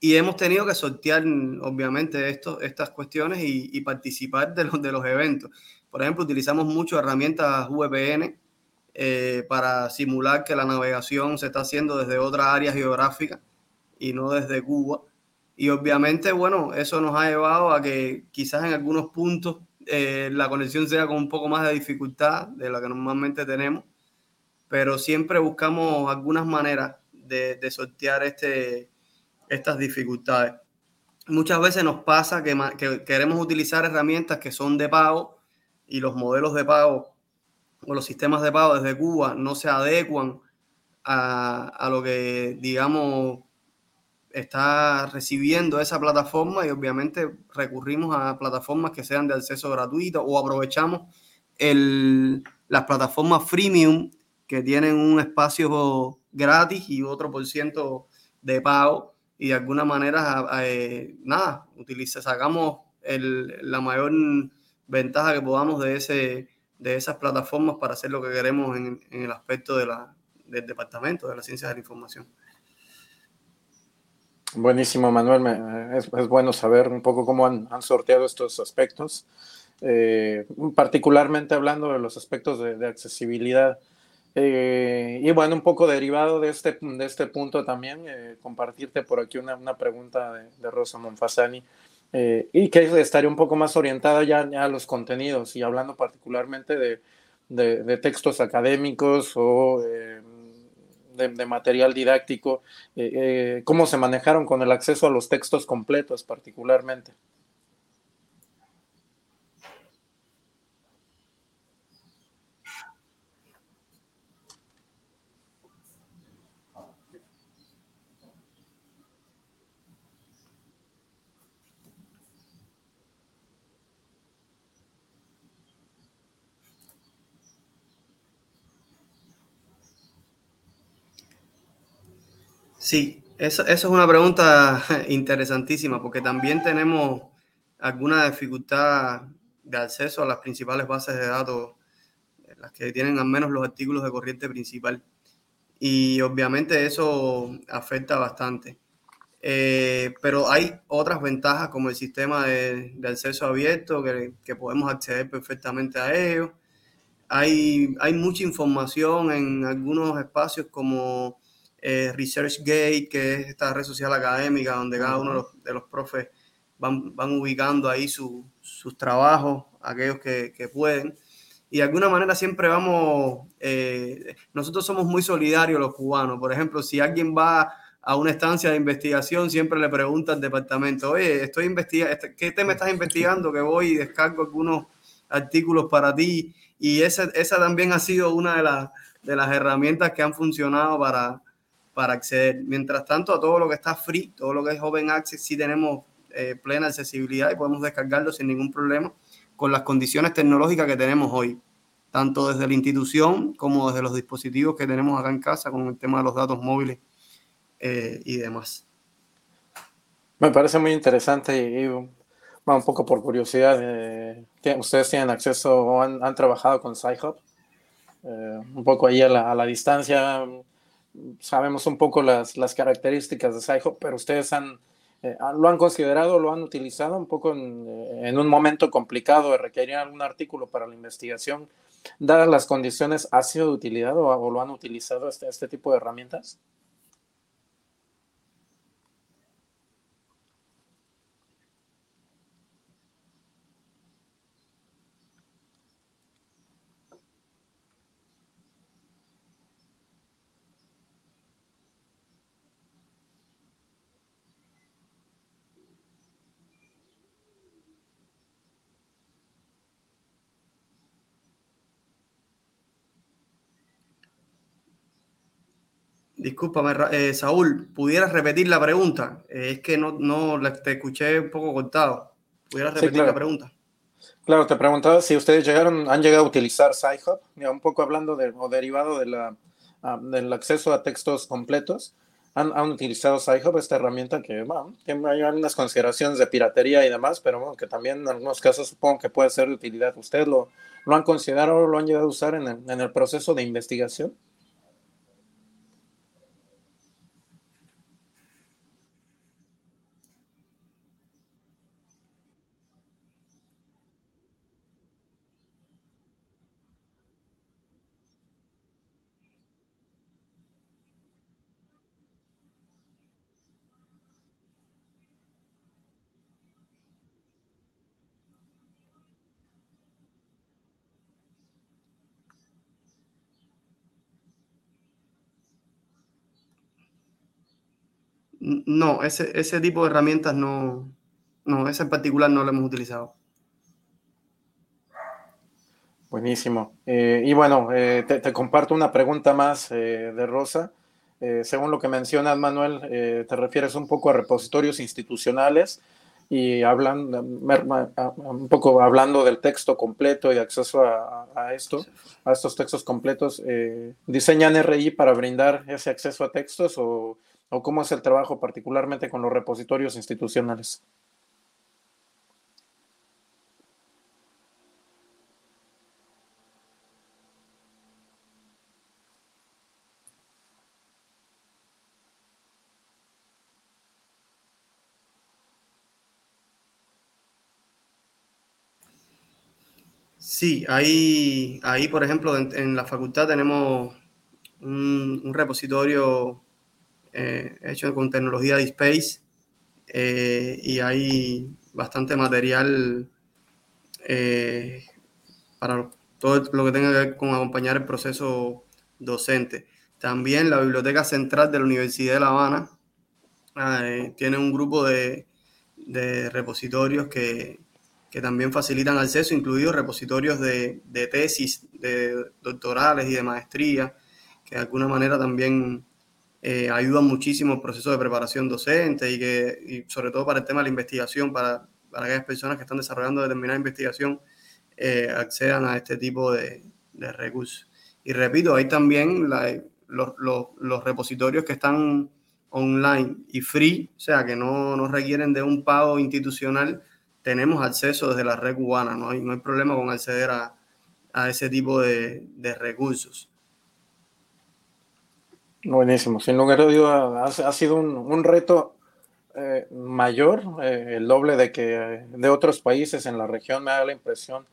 Y hemos tenido que sortear, obviamente, esto, estas cuestiones y, y participar de los, de los eventos. Por ejemplo, utilizamos mucho herramientas VPN eh, para simular que la navegación se está haciendo desde otra área geográfica y no desde Cuba. Y obviamente, bueno, eso nos ha llevado a que quizás en algunos puntos eh, la conexión sea con un poco más de dificultad de la que normalmente tenemos, pero siempre buscamos algunas maneras de, sortear este, estas dificultades. Muchas veces nos pasa que, que queremos utilizar herramientas que son de pago y los modelos de pago o los sistemas de pago desde Cuba no se adecuan a, a lo que, digamos, está recibiendo esa plataforma y obviamente recurrimos a plataformas que sean de acceso gratuito o aprovechamos el, las plataformas freemium que tienen un espacio gratis y otro por ciento de pago y de alguna manera, eh, nada, utiliza, sacamos el, la mayor ventaja que podamos de, ese, de esas plataformas para hacer lo que queremos en, en el aspecto de la, del departamento de las ciencias de la información. Buenísimo, Manuel. Es, es, bueno saber un poco cómo han, han sorteado estos aspectos, eh, particularmente hablando de los aspectos de, de accesibilidad. Eh, y bueno, un poco derivado de este, de este punto también, eh, compartirte por aquí una, una pregunta de, de Rosa Monfasani. Eh, y que estaría un poco más orientada ya, a los contenidos y hablando particularmente de, de, de textos académicos o eh, de, de, material didáctico, eh, eh, cómo se manejaron con el acceso a los textos completos particularmente. Sí, eso, es una pregunta [laughs] interesantísima porque también tenemos alguna dificultad de acceso a las principales bases de datos, las que tienen al menos los artículos de corriente principal. Y obviamente eso afecta bastante. Eh, pero hay otras ventajas como el sistema de, acceso abierto, que, que, podemos acceder perfectamente a ellos. Hay, hay mucha información en algunos espacios como eh, ResearchGate, que es esta red social académica donde cada uno de los, profes van, van, ubicando ahí sus trabajos, aquellos que, que, pueden. Y de alguna manera siempre vamos, eh, nosotros somos muy solidarios los cubanos. Por ejemplo, si alguien va a una estancia de investigación, siempre le pregunta al departamento, oye, estoy investigando, este, ¿qué tema estás investigando? Que voy y descargo algunos artículos para ti. Y esa, esa también ha sido una de, las de las herramientas que han funcionado para, para acceder. Mientras tanto, a todo lo que está free, todo lo que es Open Access, sí tenemos eh, plena accesibilidad y podemos descargarlo sin ningún problema con las condiciones tecnológicas que tenemos hoy, tanto desde la institución como desde los dispositivos que tenemos acá en casa con el tema de los datos móviles eh, y demás. Me parece muy interesante y, un poco por curiosidad, eh, ¿ustedes tienen acceso o han, trabajado con SciHub? un poco ahí a la, a la distancia, sabemos un poco las, las características de SciHub, pero ustedes han, eh, lo han considerado, lo han utilizado un poco en, eh, en, un momento complicado de requerir algún artículo para la investigación, dadas las condiciones, ¿ha sido de utilidad o, o lo han utilizado este, este tipo de herramientas? Discúlpame, eh, Saúl, ¿pudieras repetir la pregunta? Eh, es que no, no te escuché un poco cortado. ¿Pudieras repetir la pregunta? Claro, te preguntaba si ustedes llegaron, han llegado a utilizar SciHub, un poco hablando de, o derivado de la, ah, del acceso a textos completos. Han, han utilizado SciHub, esta herramienta que, bueno, tiene hay algunas consideraciones de piratería y demás, pero bueno, que también en algunos casos supongo que puede ser de utilidad. ¿Ustedes lo, lo han considerado o lo han llegado a usar en en el proceso de investigación? No, ese, ese tipo de herramientas no, no, ese en particular no lo hemos utilizado. Buenísimo. Eh, y bueno, eh, te, comparto una pregunta más eh, de Rosa. según lo que mencionas, Manuel, te refieres un poco a repositorios institucionales y hablan un poco hablando del texto completo y acceso a, a esto, a estos textos completos. ¿Diseñan RI para brindar ese acceso a textos o o cómo es el trabajo particularmente con los repositorios institucionales? Sí, ahí, ahí por ejemplo, en, la facultad tenemos un repositorio eh, hecho con tecnología de Space eh, y hay bastante material eh, para todo lo que tenga que ver con acompañar el proceso docente. También la Biblioteca Central de la Universidad de La Habana tiene un grupo de, de repositorios que, que, también facilitan acceso, incluidos repositorios de, de, tesis, de doctorales y de maestría, que de alguna manera también eh, ayudan muchísimo el proceso de preparación docente y que, sobre todo para el tema de la investigación, para, para aquellas personas que están desarrollando determinada investigación, eh, accedan a este tipo de, recursos. Y repito, hay también los, repositorios que están online y free, o sea, que no, no requieren de un pago institucional, tenemos acceso desde la red cubana, no hay, no hay problema con acceder a, a ese tipo de, de, recursos. Buenísimo, sin lugar a dudas ha, sido un, un reto eh, mayor, eh, el doble de que de otros países en la región, me da la impresión,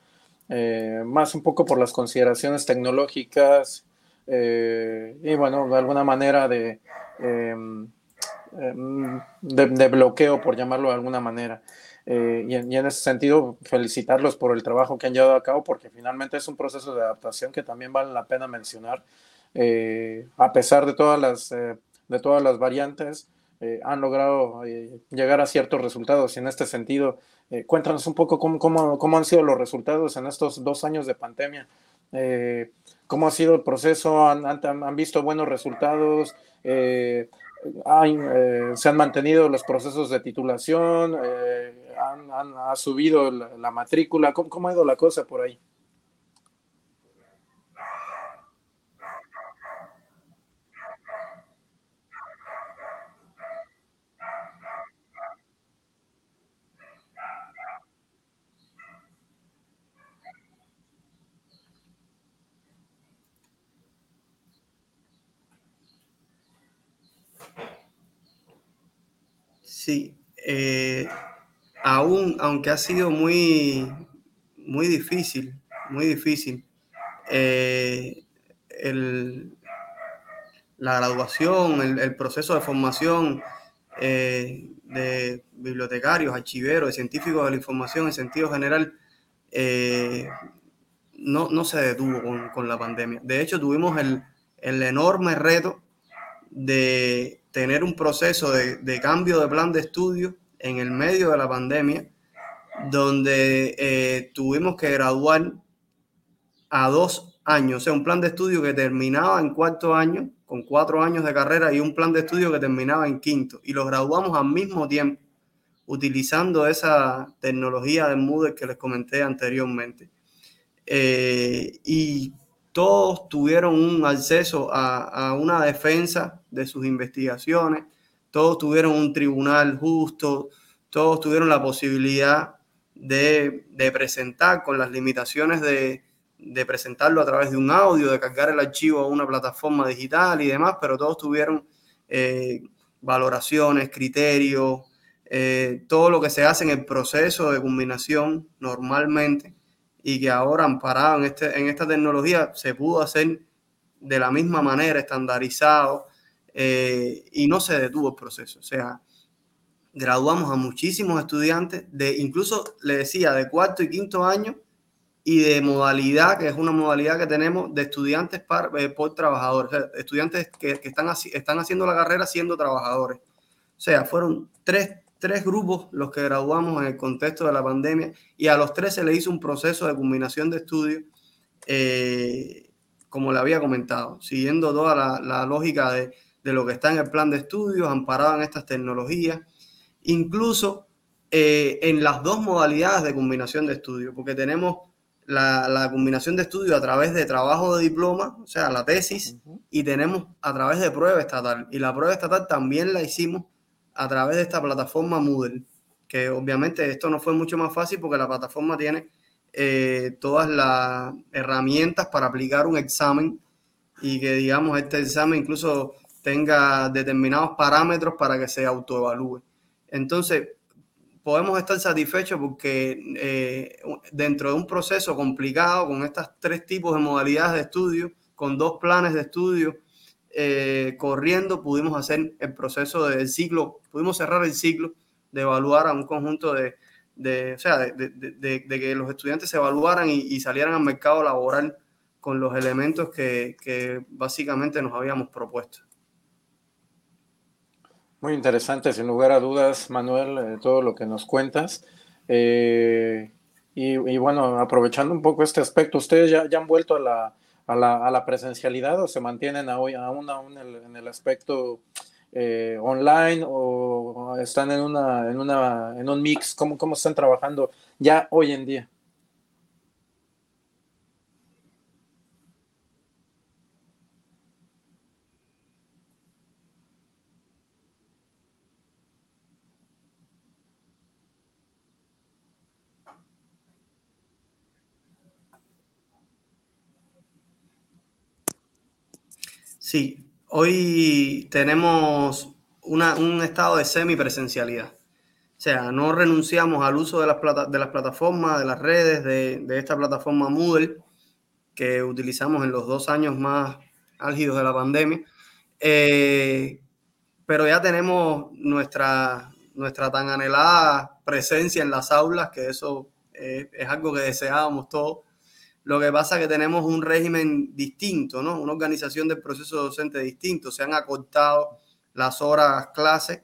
eh, más un poco por las consideraciones tecnológicas y bueno, de alguna manera de, em, em, de, de, bloqueo, por llamarlo de alguna manera. Y, en, ese sentido, felicitarlos por el trabajo que han llevado a cabo, porque finalmente es un proceso de adaptación que también vale la pena mencionar, a pesar de todas las, de todas las variantes eh, han logrado eh, llegar a ciertos resultados. Y en este sentido, eh, cuéntanos un poco cómo, cómo, cómo, han sido los resultados en estos dos años de pandemia. Eh, ¿Cómo ha sido el proceso? ¿Han, han, visto buenos resultados? ¿Se han mantenido los procesos de titulación? Han, ¿Ha subido la, la matrícula? ¿Cómo, ¿Cómo ha ido la cosa por ahí? Sí, eh, aún, aunque ha sido muy, muy difícil, muy difícil, eh, el, la graduación, el, proceso de formación eh, de bibliotecarios, archiveros, de científicos de la información en sentido general, no, no, se detuvo con, con, la pandemia. De hecho, tuvimos el, el enorme reto de tener un proceso de, de, cambio de plan de estudio en el medio de la pandemia, donde eh, tuvimos que graduar a dos años, o sea, un plan de estudio que terminaba en cuarto año, con cuatro años de carrera, y un plan de estudio que terminaba en quinto, y los graduamos al mismo tiempo, utilizando esa tecnología de Moodle que les comenté anteriormente. Eh, y todos tuvieron un acceso a, a, una defensa de sus investigaciones, todos tuvieron un tribunal justo, todos tuvieron la posibilidad de, de presentar con las limitaciones de, de, presentarlo a través de un audio, de cargar el archivo a una plataforma digital y demás, pero todos tuvieron eh, valoraciones, criterios, eh, todo lo que se hace en el proceso de combinación normalmente y que ahora amparado en, este, en esta tecnología se pudo hacer de la misma manera, estandarizado, eh, y no se detuvo el proceso. O sea, graduamos a muchísimos estudiantes, de incluso, le decía, de cuarto y quinto año, y de modalidad, que es una modalidad que tenemos de estudiantes par, eh, por trabajadores, o sea, estudiantes que, que están, están haciendo la carrera siendo trabajadores. O sea, fueron tres tres grupos los que graduamos en el contexto de la pandemia y a los tres se le hizo un proceso de combinación de estudios, eh, como le había comentado, siguiendo toda la, la lógica de, de, lo que está en el plan de estudios, amparado en estas tecnologías, incluso eh, en las dos modalidades de combinación de estudios, porque tenemos la, la, combinación de estudios a través de trabajo de diploma, o sea, la tesis, uh -huh. y tenemos a través de prueba estatal. Y la prueba estatal también la hicimos a través de esta plataforma Moodle, que obviamente esto no fue mucho más fácil porque la plataforma tiene eh, todas las herramientas para aplicar un examen y que digamos este examen incluso tenga determinados parámetros para que se autoevalúe. Entonces, podemos estar satisfechos porque eh, dentro de un proceso complicado con estos tres tipos de modalidades de estudio, con dos planes de estudio, eh, corriendo pudimos hacer el proceso del ciclo, pudimos cerrar el ciclo de evaluar a un conjunto de, de o sea, de, de, de, que los estudiantes se evaluaran y, y, salieran al mercado laboral con los elementos que, que básicamente nos habíamos propuesto. Muy interesante, sin lugar a dudas, Manuel, eh, todo lo que nos cuentas. Eh, y, bueno, aprovechando un poco este aspecto, ustedes ya, han vuelto a la, a la, a la presencialidad o se mantienen aún, aún, aún en, el, en el aspecto eh, online o están en, una, en, una, en un mix? ¿Cómo, ¿Cómo están trabajando ya hoy en día? Sí, hoy tenemos un estado de semipresencialidad. O sea, no renunciamos al uso de las, de las plataformas, de las redes, de, esta plataforma Moodle que utilizamos en los dos años más álgidos de la pandemia. Eh, pero ya tenemos nuestra, nuestra tan anhelada presencia en las aulas, que eso es, es algo que deseábamos todos. Lo que pasa es que tenemos un régimen distinto, ¿no? Una organización del proceso docente distinto. Se han acortado las horas clase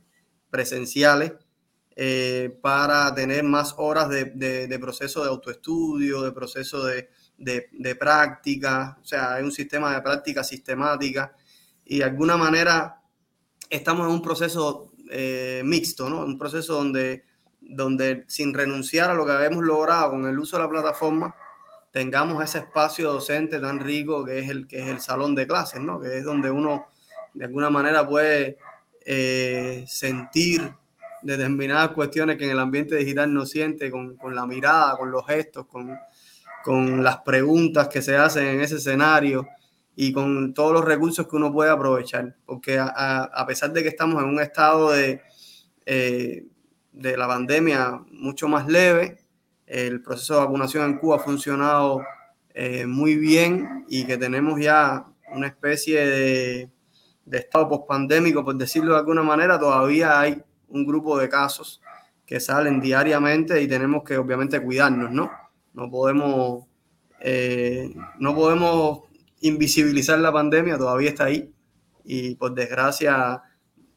presenciales eh, para tener más horas de, proceso de autoestudio, de proceso de, práctica. O sea, hay un sistema de práctica sistemática y de alguna manera estamos en un proceso eh, mixto, ¿no? Un proceso donde, donde sin renunciar a lo que habíamos logrado con el uso de la plataforma, tengamos ese espacio docente tan rico que es el, que es el salón de clases, ¿no? que es donde uno de alguna manera puede eh, sentir determinadas cuestiones que en el ambiente digital no siente, con, con la mirada, con los gestos, con, con, las preguntas que se hacen en ese escenario y con todos los recursos que uno puede aprovechar. Porque a, a pesar de que estamos en un estado de, eh, de la pandemia mucho más leve, el proceso de vacunación en Cuba ha funcionado eh, muy bien y que tenemos ya una especie de, de estado pospandémico, por decirlo de alguna manera, todavía hay un grupo de casos que salen diariamente y tenemos que obviamente cuidarnos, ¿no? No podemos, eh, no podemos invisibilizar la pandemia, todavía está ahí y por desgracia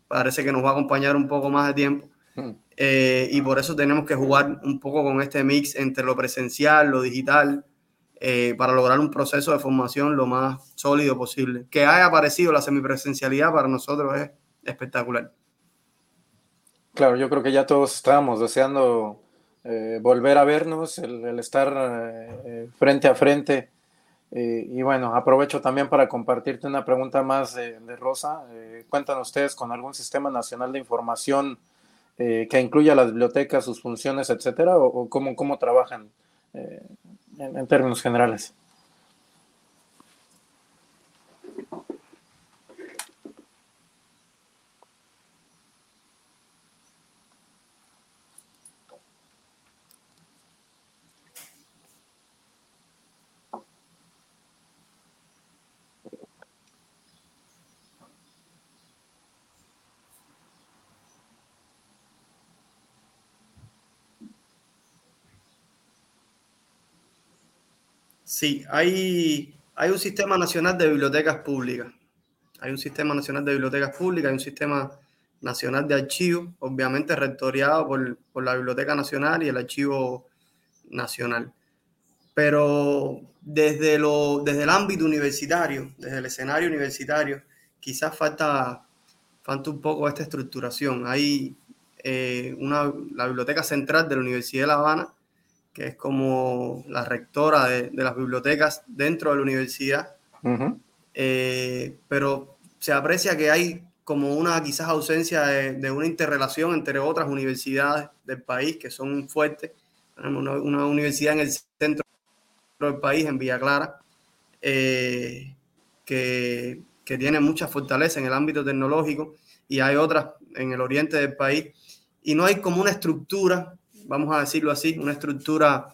parece que nos va a acompañar un poco más de tiempo. Eh, y por eso tenemos que jugar un poco con este mix entre lo presencial, lo digital, eh, para lograr un proceso de formación lo más sólido posible. Que haya aparecido la semipresencialidad para nosotros es espectacular. Claro, yo creo que ya todos estábamos deseando eh, volver a vernos, el, estar frente a frente. y bueno, aprovecho también para compartirte una pregunta más de, Rosa. cuéntanos ustedes con algún sistema nacional de información eh, que incluya las bibliotecas, sus funciones, etcétera, o, cómo, cómo trabajan eh, en términos generales? Sí, hay, hay un sistema nacional de bibliotecas públicas. Hay un sistema nacional de bibliotecas públicas, hay un sistema nacional de archivos, obviamente rectoriado por, por la Biblioteca Nacional y el Archivo Nacional. Pero desde, lo, desde el ámbito universitario, desde el escenario universitario, quizás falta, falta un poco esta estructuración. Hay eh, una, la Biblioteca Central de la Universidad de La Habana, que es como la rectora de, las bibliotecas dentro de la universidad, eh, pero se aprecia que hay como una quizás ausencia de, una interrelación entre otras universidades del país que son fuertes. Tenemos una, universidad en el centro del país, en Villa Clara, eh, que, que tiene mucha fortaleza en el ámbito tecnológico y hay otras en el oriente del país. Y no hay como una estructura vamos a decirlo así, una estructura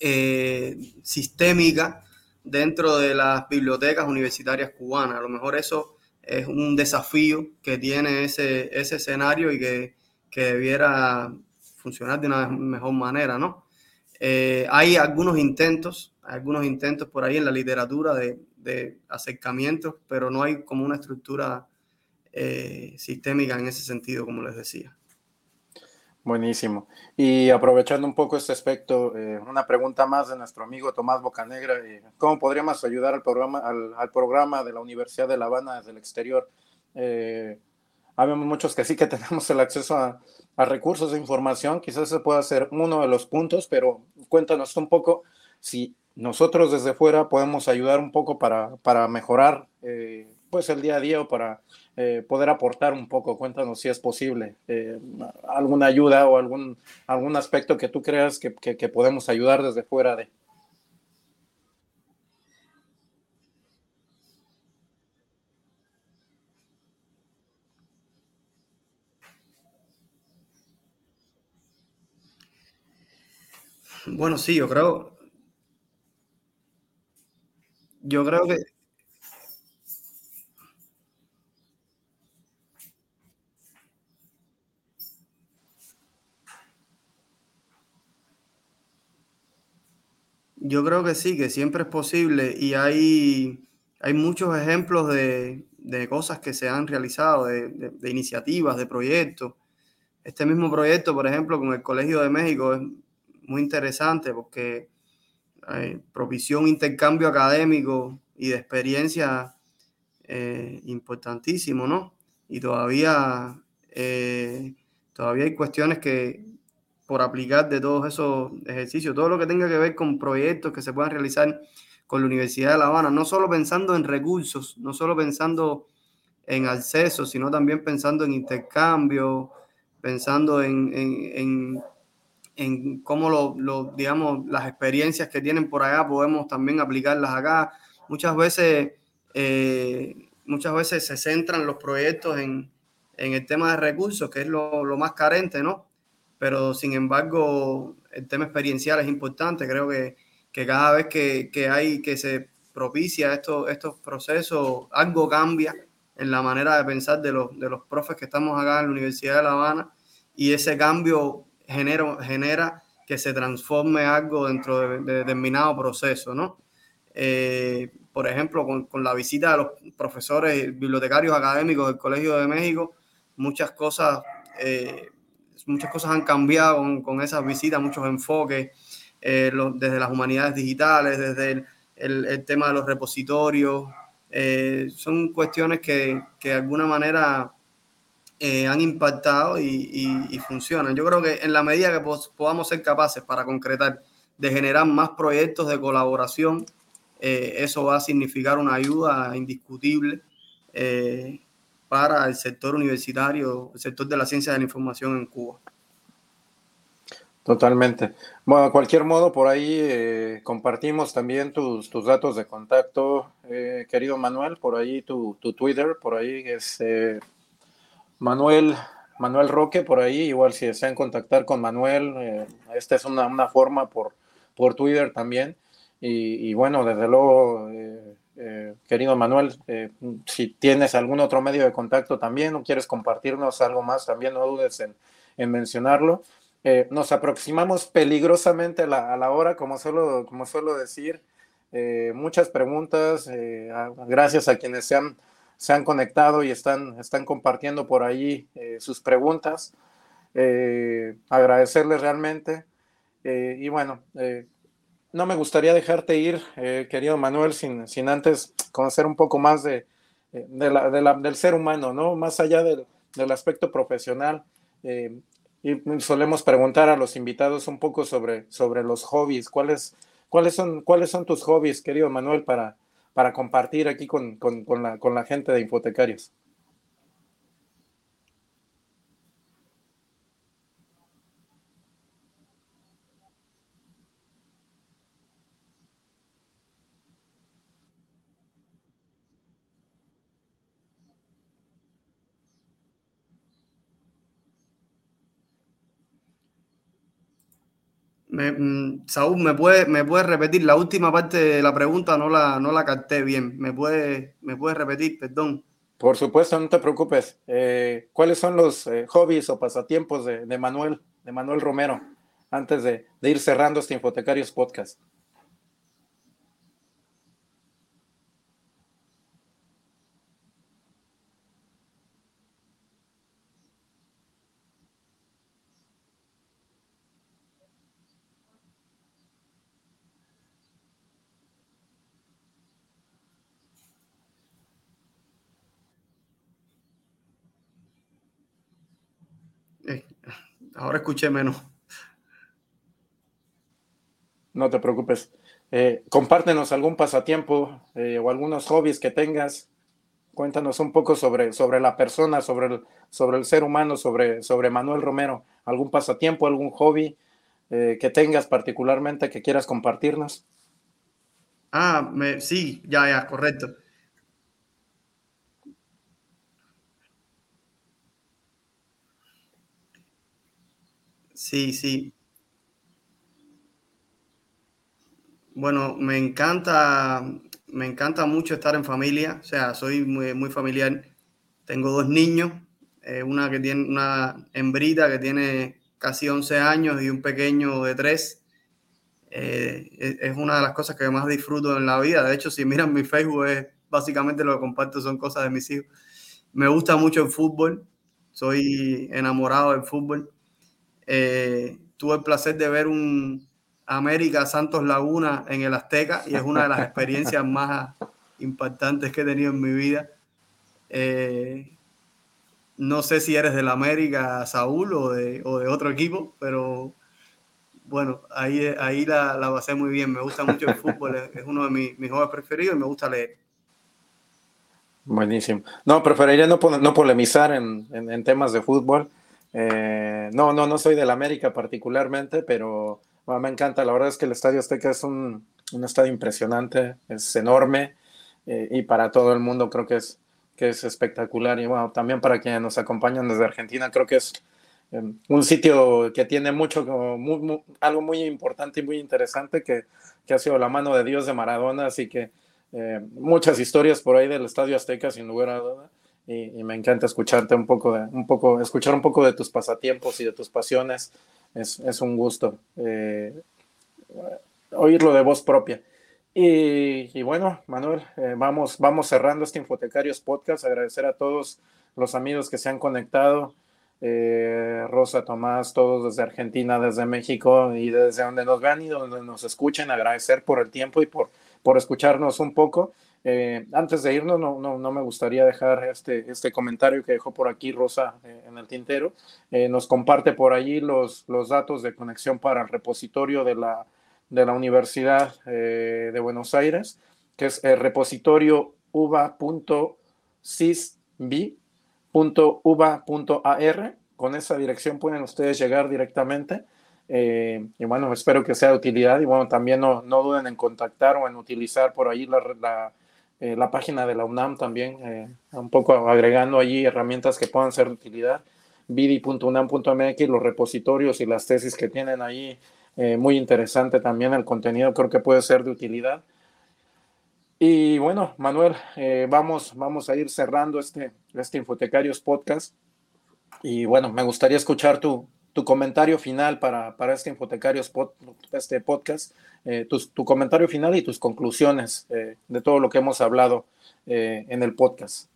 eh, sistémica dentro de las bibliotecas universitarias cubanas. A lo mejor eso es un desafío que tiene ese, ese escenario y que, que debiera funcionar de una mejor manera, ¿no? Eh, hay algunos intentos, algunos intentos por ahí en la literatura de, de acercamientos, pero no hay como una estructura eh, sistémica en ese sentido, como les decía. Buenísimo. Y aprovechando un poco este aspecto, eh, una pregunta más de nuestro amigo Tomás Bocanegra. Eh, ¿Cómo podríamos ayudar al programa, al, programa de la Universidad de La Habana desde el exterior? Eh, habemos muchos que sí que [laughs] tenemos el acceso a, recursos de información, quizás ese pueda ser uno de los puntos, pero cuéntanos un poco si nosotros desde fuera podemos ayudar un poco para, para mejorar pues el día a día para eh, poder aportar un poco. Cuéntanos si es posible eh, alguna ayuda o algún, algún aspecto que tú creas que, que podemos ayudar desde fuera de. Bueno, sí, yo creo. Yo creo que Yo creo que sí, que siempre es posible y hay, hay muchos ejemplos de, de cosas que se han realizado, de, de, de iniciativas, de proyectos. Este mismo proyecto, por ejemplo, con el Colegio de México es muy interesante porque eh, propició intercambio académico y de experiencia eh, importantísimo, ¿no? Y todavía, eh, todavía hay cuestiones que por aplicar de todos esos ejercicios, todo lo que tenga que ver con proyectos que se puedan realizar con la Universidad de La Habana, no solo pensando en recursos, no solo pensando en acceso, sino también pensando en intercambio, pensando en, en, en cómo lo, lo, digamos, las experiencias que tienen por allá podemos también aplicarlas acá. Muchas veces, eh, muchas veces se centran los proyectos en, en el tema de recursos, que es lo, lo, más carente, ¿no? Pero sin embargo, el tema experiencial es importante. Creo que, que cada vez que, que, hay que se propicia estos, estos procesos, algo cambia en la manera de pensar de los, de los profes que estamos acá en la Universidad de La Habana y ese cambio genera, genera que se transforme algo dentro de, de determinado proceso, ¿no? Eh, por ejemplo, con, con, la visita de los profesores bibliotecarios académicos del Colegio de México, muchas cosas, eh, muchas cosas han cambiado con, con esas visitas, muchos enfoques, eh, desde las humanidades digitales, desde el, tema de los repositorios, eh, son cuestiones que, que de alguna manera eh, han impactado y, y, funcionan. Yo creo que en la medida que podamos ser capaces para concretar de generar más proyectos de colaboración, eso va a significar una ayuda indiscutible para el sector universitario, el sector de la ciencia de la información en Cuba. Totalmente. Bueno, de cualquier modo, por ahí eh, compartimos también tus, tus, datos de contacto, eh, querido Manuel, por ahí tu, tu, Twitter, por ahí es eh, Manuel, Manuel Roque, por ahí, igual si desean contactar con Manuel, esta es una, una, forma por, por Twitter también. Y bueno, desde luego, eh, eh, querido Manuel, si tienes algún otro medio de contacto también o quieres compartirnos algo más, también no dudes en, en mencionarlo. Eh, nos aproximamos peligrosamente a la, a la, hora, como suelo, como suelo decir. Eh, muchas preguntas, eh, a, gracias a quienes se han, se han conectado y están, están compartiendo por ahí sus preguntas. agradecerles realmente. y bueno, no me gustaría dejarte ir, querido Manuel, sin, sin, antes conocer un poco más de, la, de la, del ser humano, ¿no? Más allá del, del aspecto profesional. Eh, y solemos preguntar a los invitados un poco sobre, sobre los hobbies. ¿Cuáles, son, ¿Cuáles son tus hobbies, querido Manuel, para, para compartir aquí con, con, con, la, con la gente de Infotecarios? Me, mm, Saúl, ¿me puedes repetir la última parte de la pregunta? No la, no la capté bien. ¿Me puedes me puede repetir? Perdón. Por supuesto, no te preocupes. Eh, ¿Cuáles son los eh, hobbies o pasatiempos de, de, Manuel, de Manuel Romero, antes de, de ir cerrando este Infotecarios Podcast? Ahora escuché menos. No te preocupes. Eh, compártenos algún pasatiempo eh, o algunos hobbies que tengas. Cuéntanos un poco sobre, sobre la persona, sobre el, sobre el ser humano, sobre, sobre Manuel Romero. ¿Algún pasatiempo, algún hobby eh, que tengas particularmente que quieras compartirnos? Ah, me, sí, ya, ya, correcto. Sí, sí. Bueno, me encanta, me encanta mucho estar en familia, o sea, soy muy, familiar. Tengo dos niños, eh, una que tiene una hembrita que tiene casi 11 años y un pequeño de 3. Eh, es una de las cosas que más disfruto en la vida. De hecho, si miran mi Facebook, es, básicamente lo que comparto son cosas de mis hijos. Me gusta mucho el fútbol, soy enamorado del fútbol. Eh, tuve el placer de ver un América Santos Laguna en el Azteca y es una de las experiencias más impactantes que he tenido en mi vida. Eh, no sé si eres del América, Saúl, o de, otro equipo, pero bueno, ahí, ahí la, la pasé muy bien. Me gusta mucho el fútbol, es uno de mis, mis juegos preferidos y me gusta leer. Buenísimo. No, preferiría no, no polemizar en, en, temas de fútbol. Eh, no, no, no soy del América particularmente, pero me encanta. La verdad es que el Estadio Azteca es un, un estadio impresionante, es enorme eh, y para todo el mundo creo que es, que es espectacular. Y bueno, también para quienes nos acompañan desde Argentina, creo que es eh, un sitio que tiene mucho, algo muy importante y muy interesante que, que, ha sido la mano de Dios de Maradona, así que eh, muchas historias por ahí del Estadio Azteca, sin lugar a duda. Y, me encanta escucharte un poco, de, un poco, escuchar un poco de tus pasatiempos y de tus pasiones. Es, es un gusto eh, oírlo de voz propia. Y, y bueno, Manuel, eh, vamos, vamos cerrando este Infotecarios Podcast. Agradecer a todos los amigos que se han conectado. Eh, Rosa, Tomás, todos desde Argentina, desde México y desde donde nos vean y donde nos escuchen. Agradecer por el tiempo y por, por escucharnos un poco. Eh, antes de irnos, no, no, no, me gustaría dejar este, este comentario que dejó por aquí Rosa eh, en el tintero. Eh, nos comparte por allí los, los datos de conexión para el repositorio de la de la Universidad de Buenos Aires, que es el repositorio uva.sysb.uva.ar. Con esa dirección pueden ustedes llegar directamente. Y bueno, espero que sea de utilidad. Y bueno, también no, no duden en contactar o en utilizar por ahí la, la, eh, la página de la UNAM también, eh, un poco agregando allí herramientas que puedan ser de utilidad. vidi.unam.mx, los repositorios y las tesis que tienen ahí eh, muy interesante también el contenido, creo que puede ser de utilidad. Y bueno, Manuel, vamos, vamos a ir cerrando este, este Infotecarios Podcast. Y bueno, me gustaría escuchar tu, tu comentario final para, para este Infotecarios pod, este podcast, eh, tu, comentario final y tus conclusiones eh, de todo lo que hemos hablado eh, en el podcast.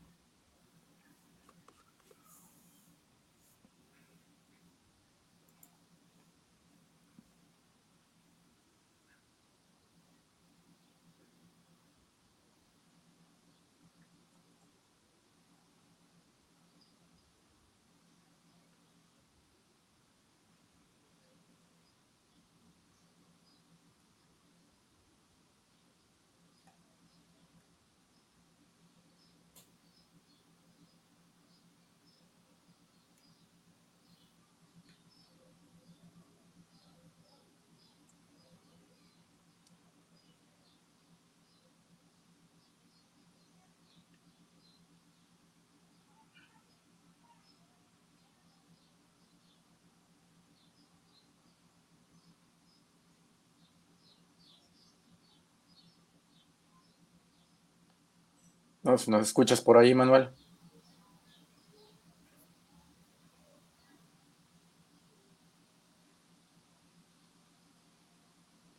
Nos escuchas por ahí, Manuel.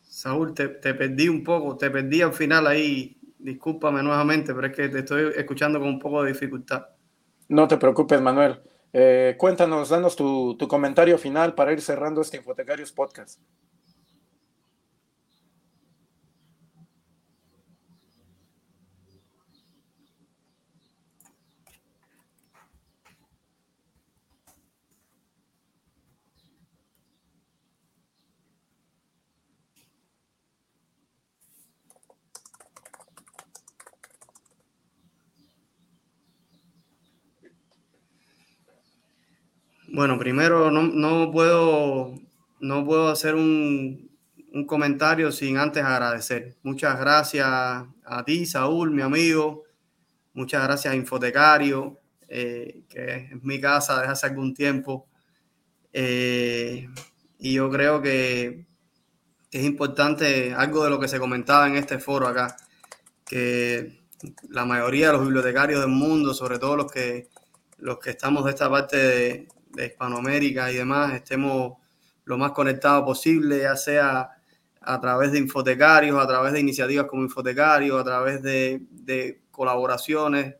Saúl, te, te, perdí un poco, te perdí al final ahí. Discúlpame nuevamente, pero es que te estoy escuchando con un poco de dificultad. No te preocupes, Manuel. Eh, cuéntanos, danos tu, tu comentario final para ir cerrando este Infotecarios Podcast. Bueno, primero no, no, puedo, no puedo hacer un, un, comentario sin antes agradecer. Muchas gracias a ti, Saúl, mi amigo. Muchas gracias a Infotecario, eh, que es mi casa desde hace algún tiempo. Eh, y yo creo que es importante algo de lo que se comentaba en este foro acá, que la mayoría de los bibliotecarios del mundo, sobre todo los que, los que estamos de esta parte de, de Hispanoamérica y demás, estemos lo más conectados posible, ya sea a través de infotecarios, a través de iniciativas como infotecarios, a través de, colaboraciones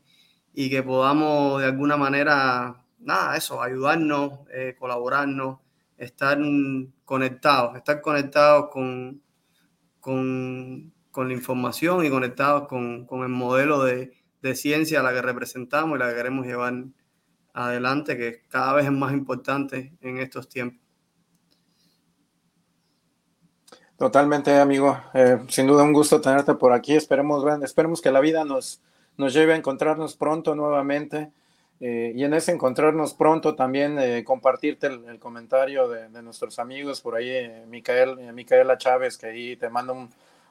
y que podamos de alguna manera, nada, eso, ayudarnos, eh, colaborarnos, estar conectados, estar conectados con, con, con la información y conectados con, con el modelo de, de, ciencia a la que representamos y la que queremos llevar adelante, que cada vez es más importante en estos tiempos. Totalmente, amigo. Eh, sin duda un gusto tenerte por aquí. Esperemos, esperemos que la vida nos, nos lleve a encontrarnos pronto nuevamente. Eh, y en ese encontrarnos pronto también eh, compartirte el, comentario de, nuestros amigos por ahí, eh, Micael, Micaela Chávez, que ahí te mando un,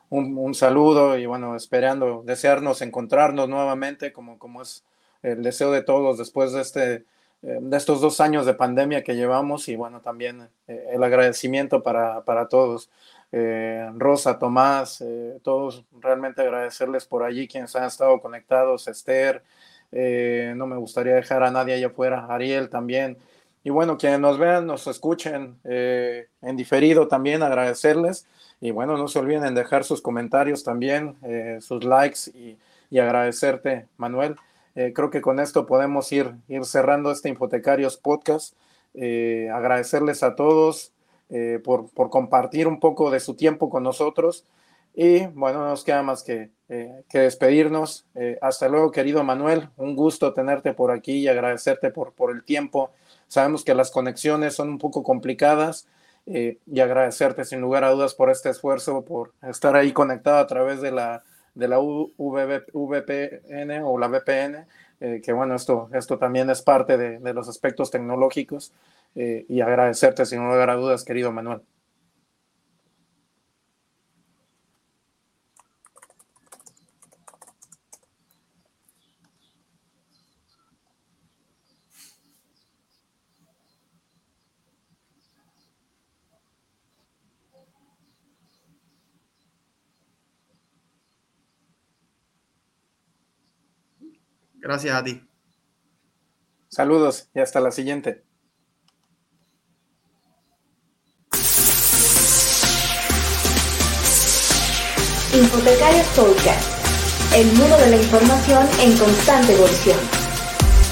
un, un, saludo y bueno, esperando, desearnos encontrarnos nuevamente como, como es el deseo de todos después de, este, de estos dos años de pandemia que llevamos y bueno, también el agradecimiento para, para todos. Eh, Rosa, Tomás, eh, todos realmente agradecerles por allí quienes han estado conectados, Esther, eh, no me gustaría dejar a nadie allá afuera, Ariel también. Y bueno, quienes nos vean, nos escuchen en diferido también, agradecerles. Y bueno, no se olviden en dejar sus comentarios también, sus likes y, y agradecerte, Manuel. Creo que con esto podemos ir, ir cerrando este Infotecarios Podcast. agradecerles a todos, eh, por, por, compartir un poco de su tiempo con nosotros. Y bueno, no nos queda más que, eh, que despedirnos. Eh, hasta luego, querido Manuel. Un gusto tenerte por aquí y agradecerte por, por el tiempo. Sabemos que las conexiones son un poco complicadas y agradecerte sin lugar a dudas por este esfuerzo, por estar ahí conectado a través de la, de la VPN o la VPN. que bueno, esto, esto también es parte de, de los aspectos tecnológicos eh, y agradecerte sin lugar a dudas, querido Manuel. Gracias a ti. Saludos y hasta la siguiente. Hipotecarios Podcast, el mundo de la información en constante evolución.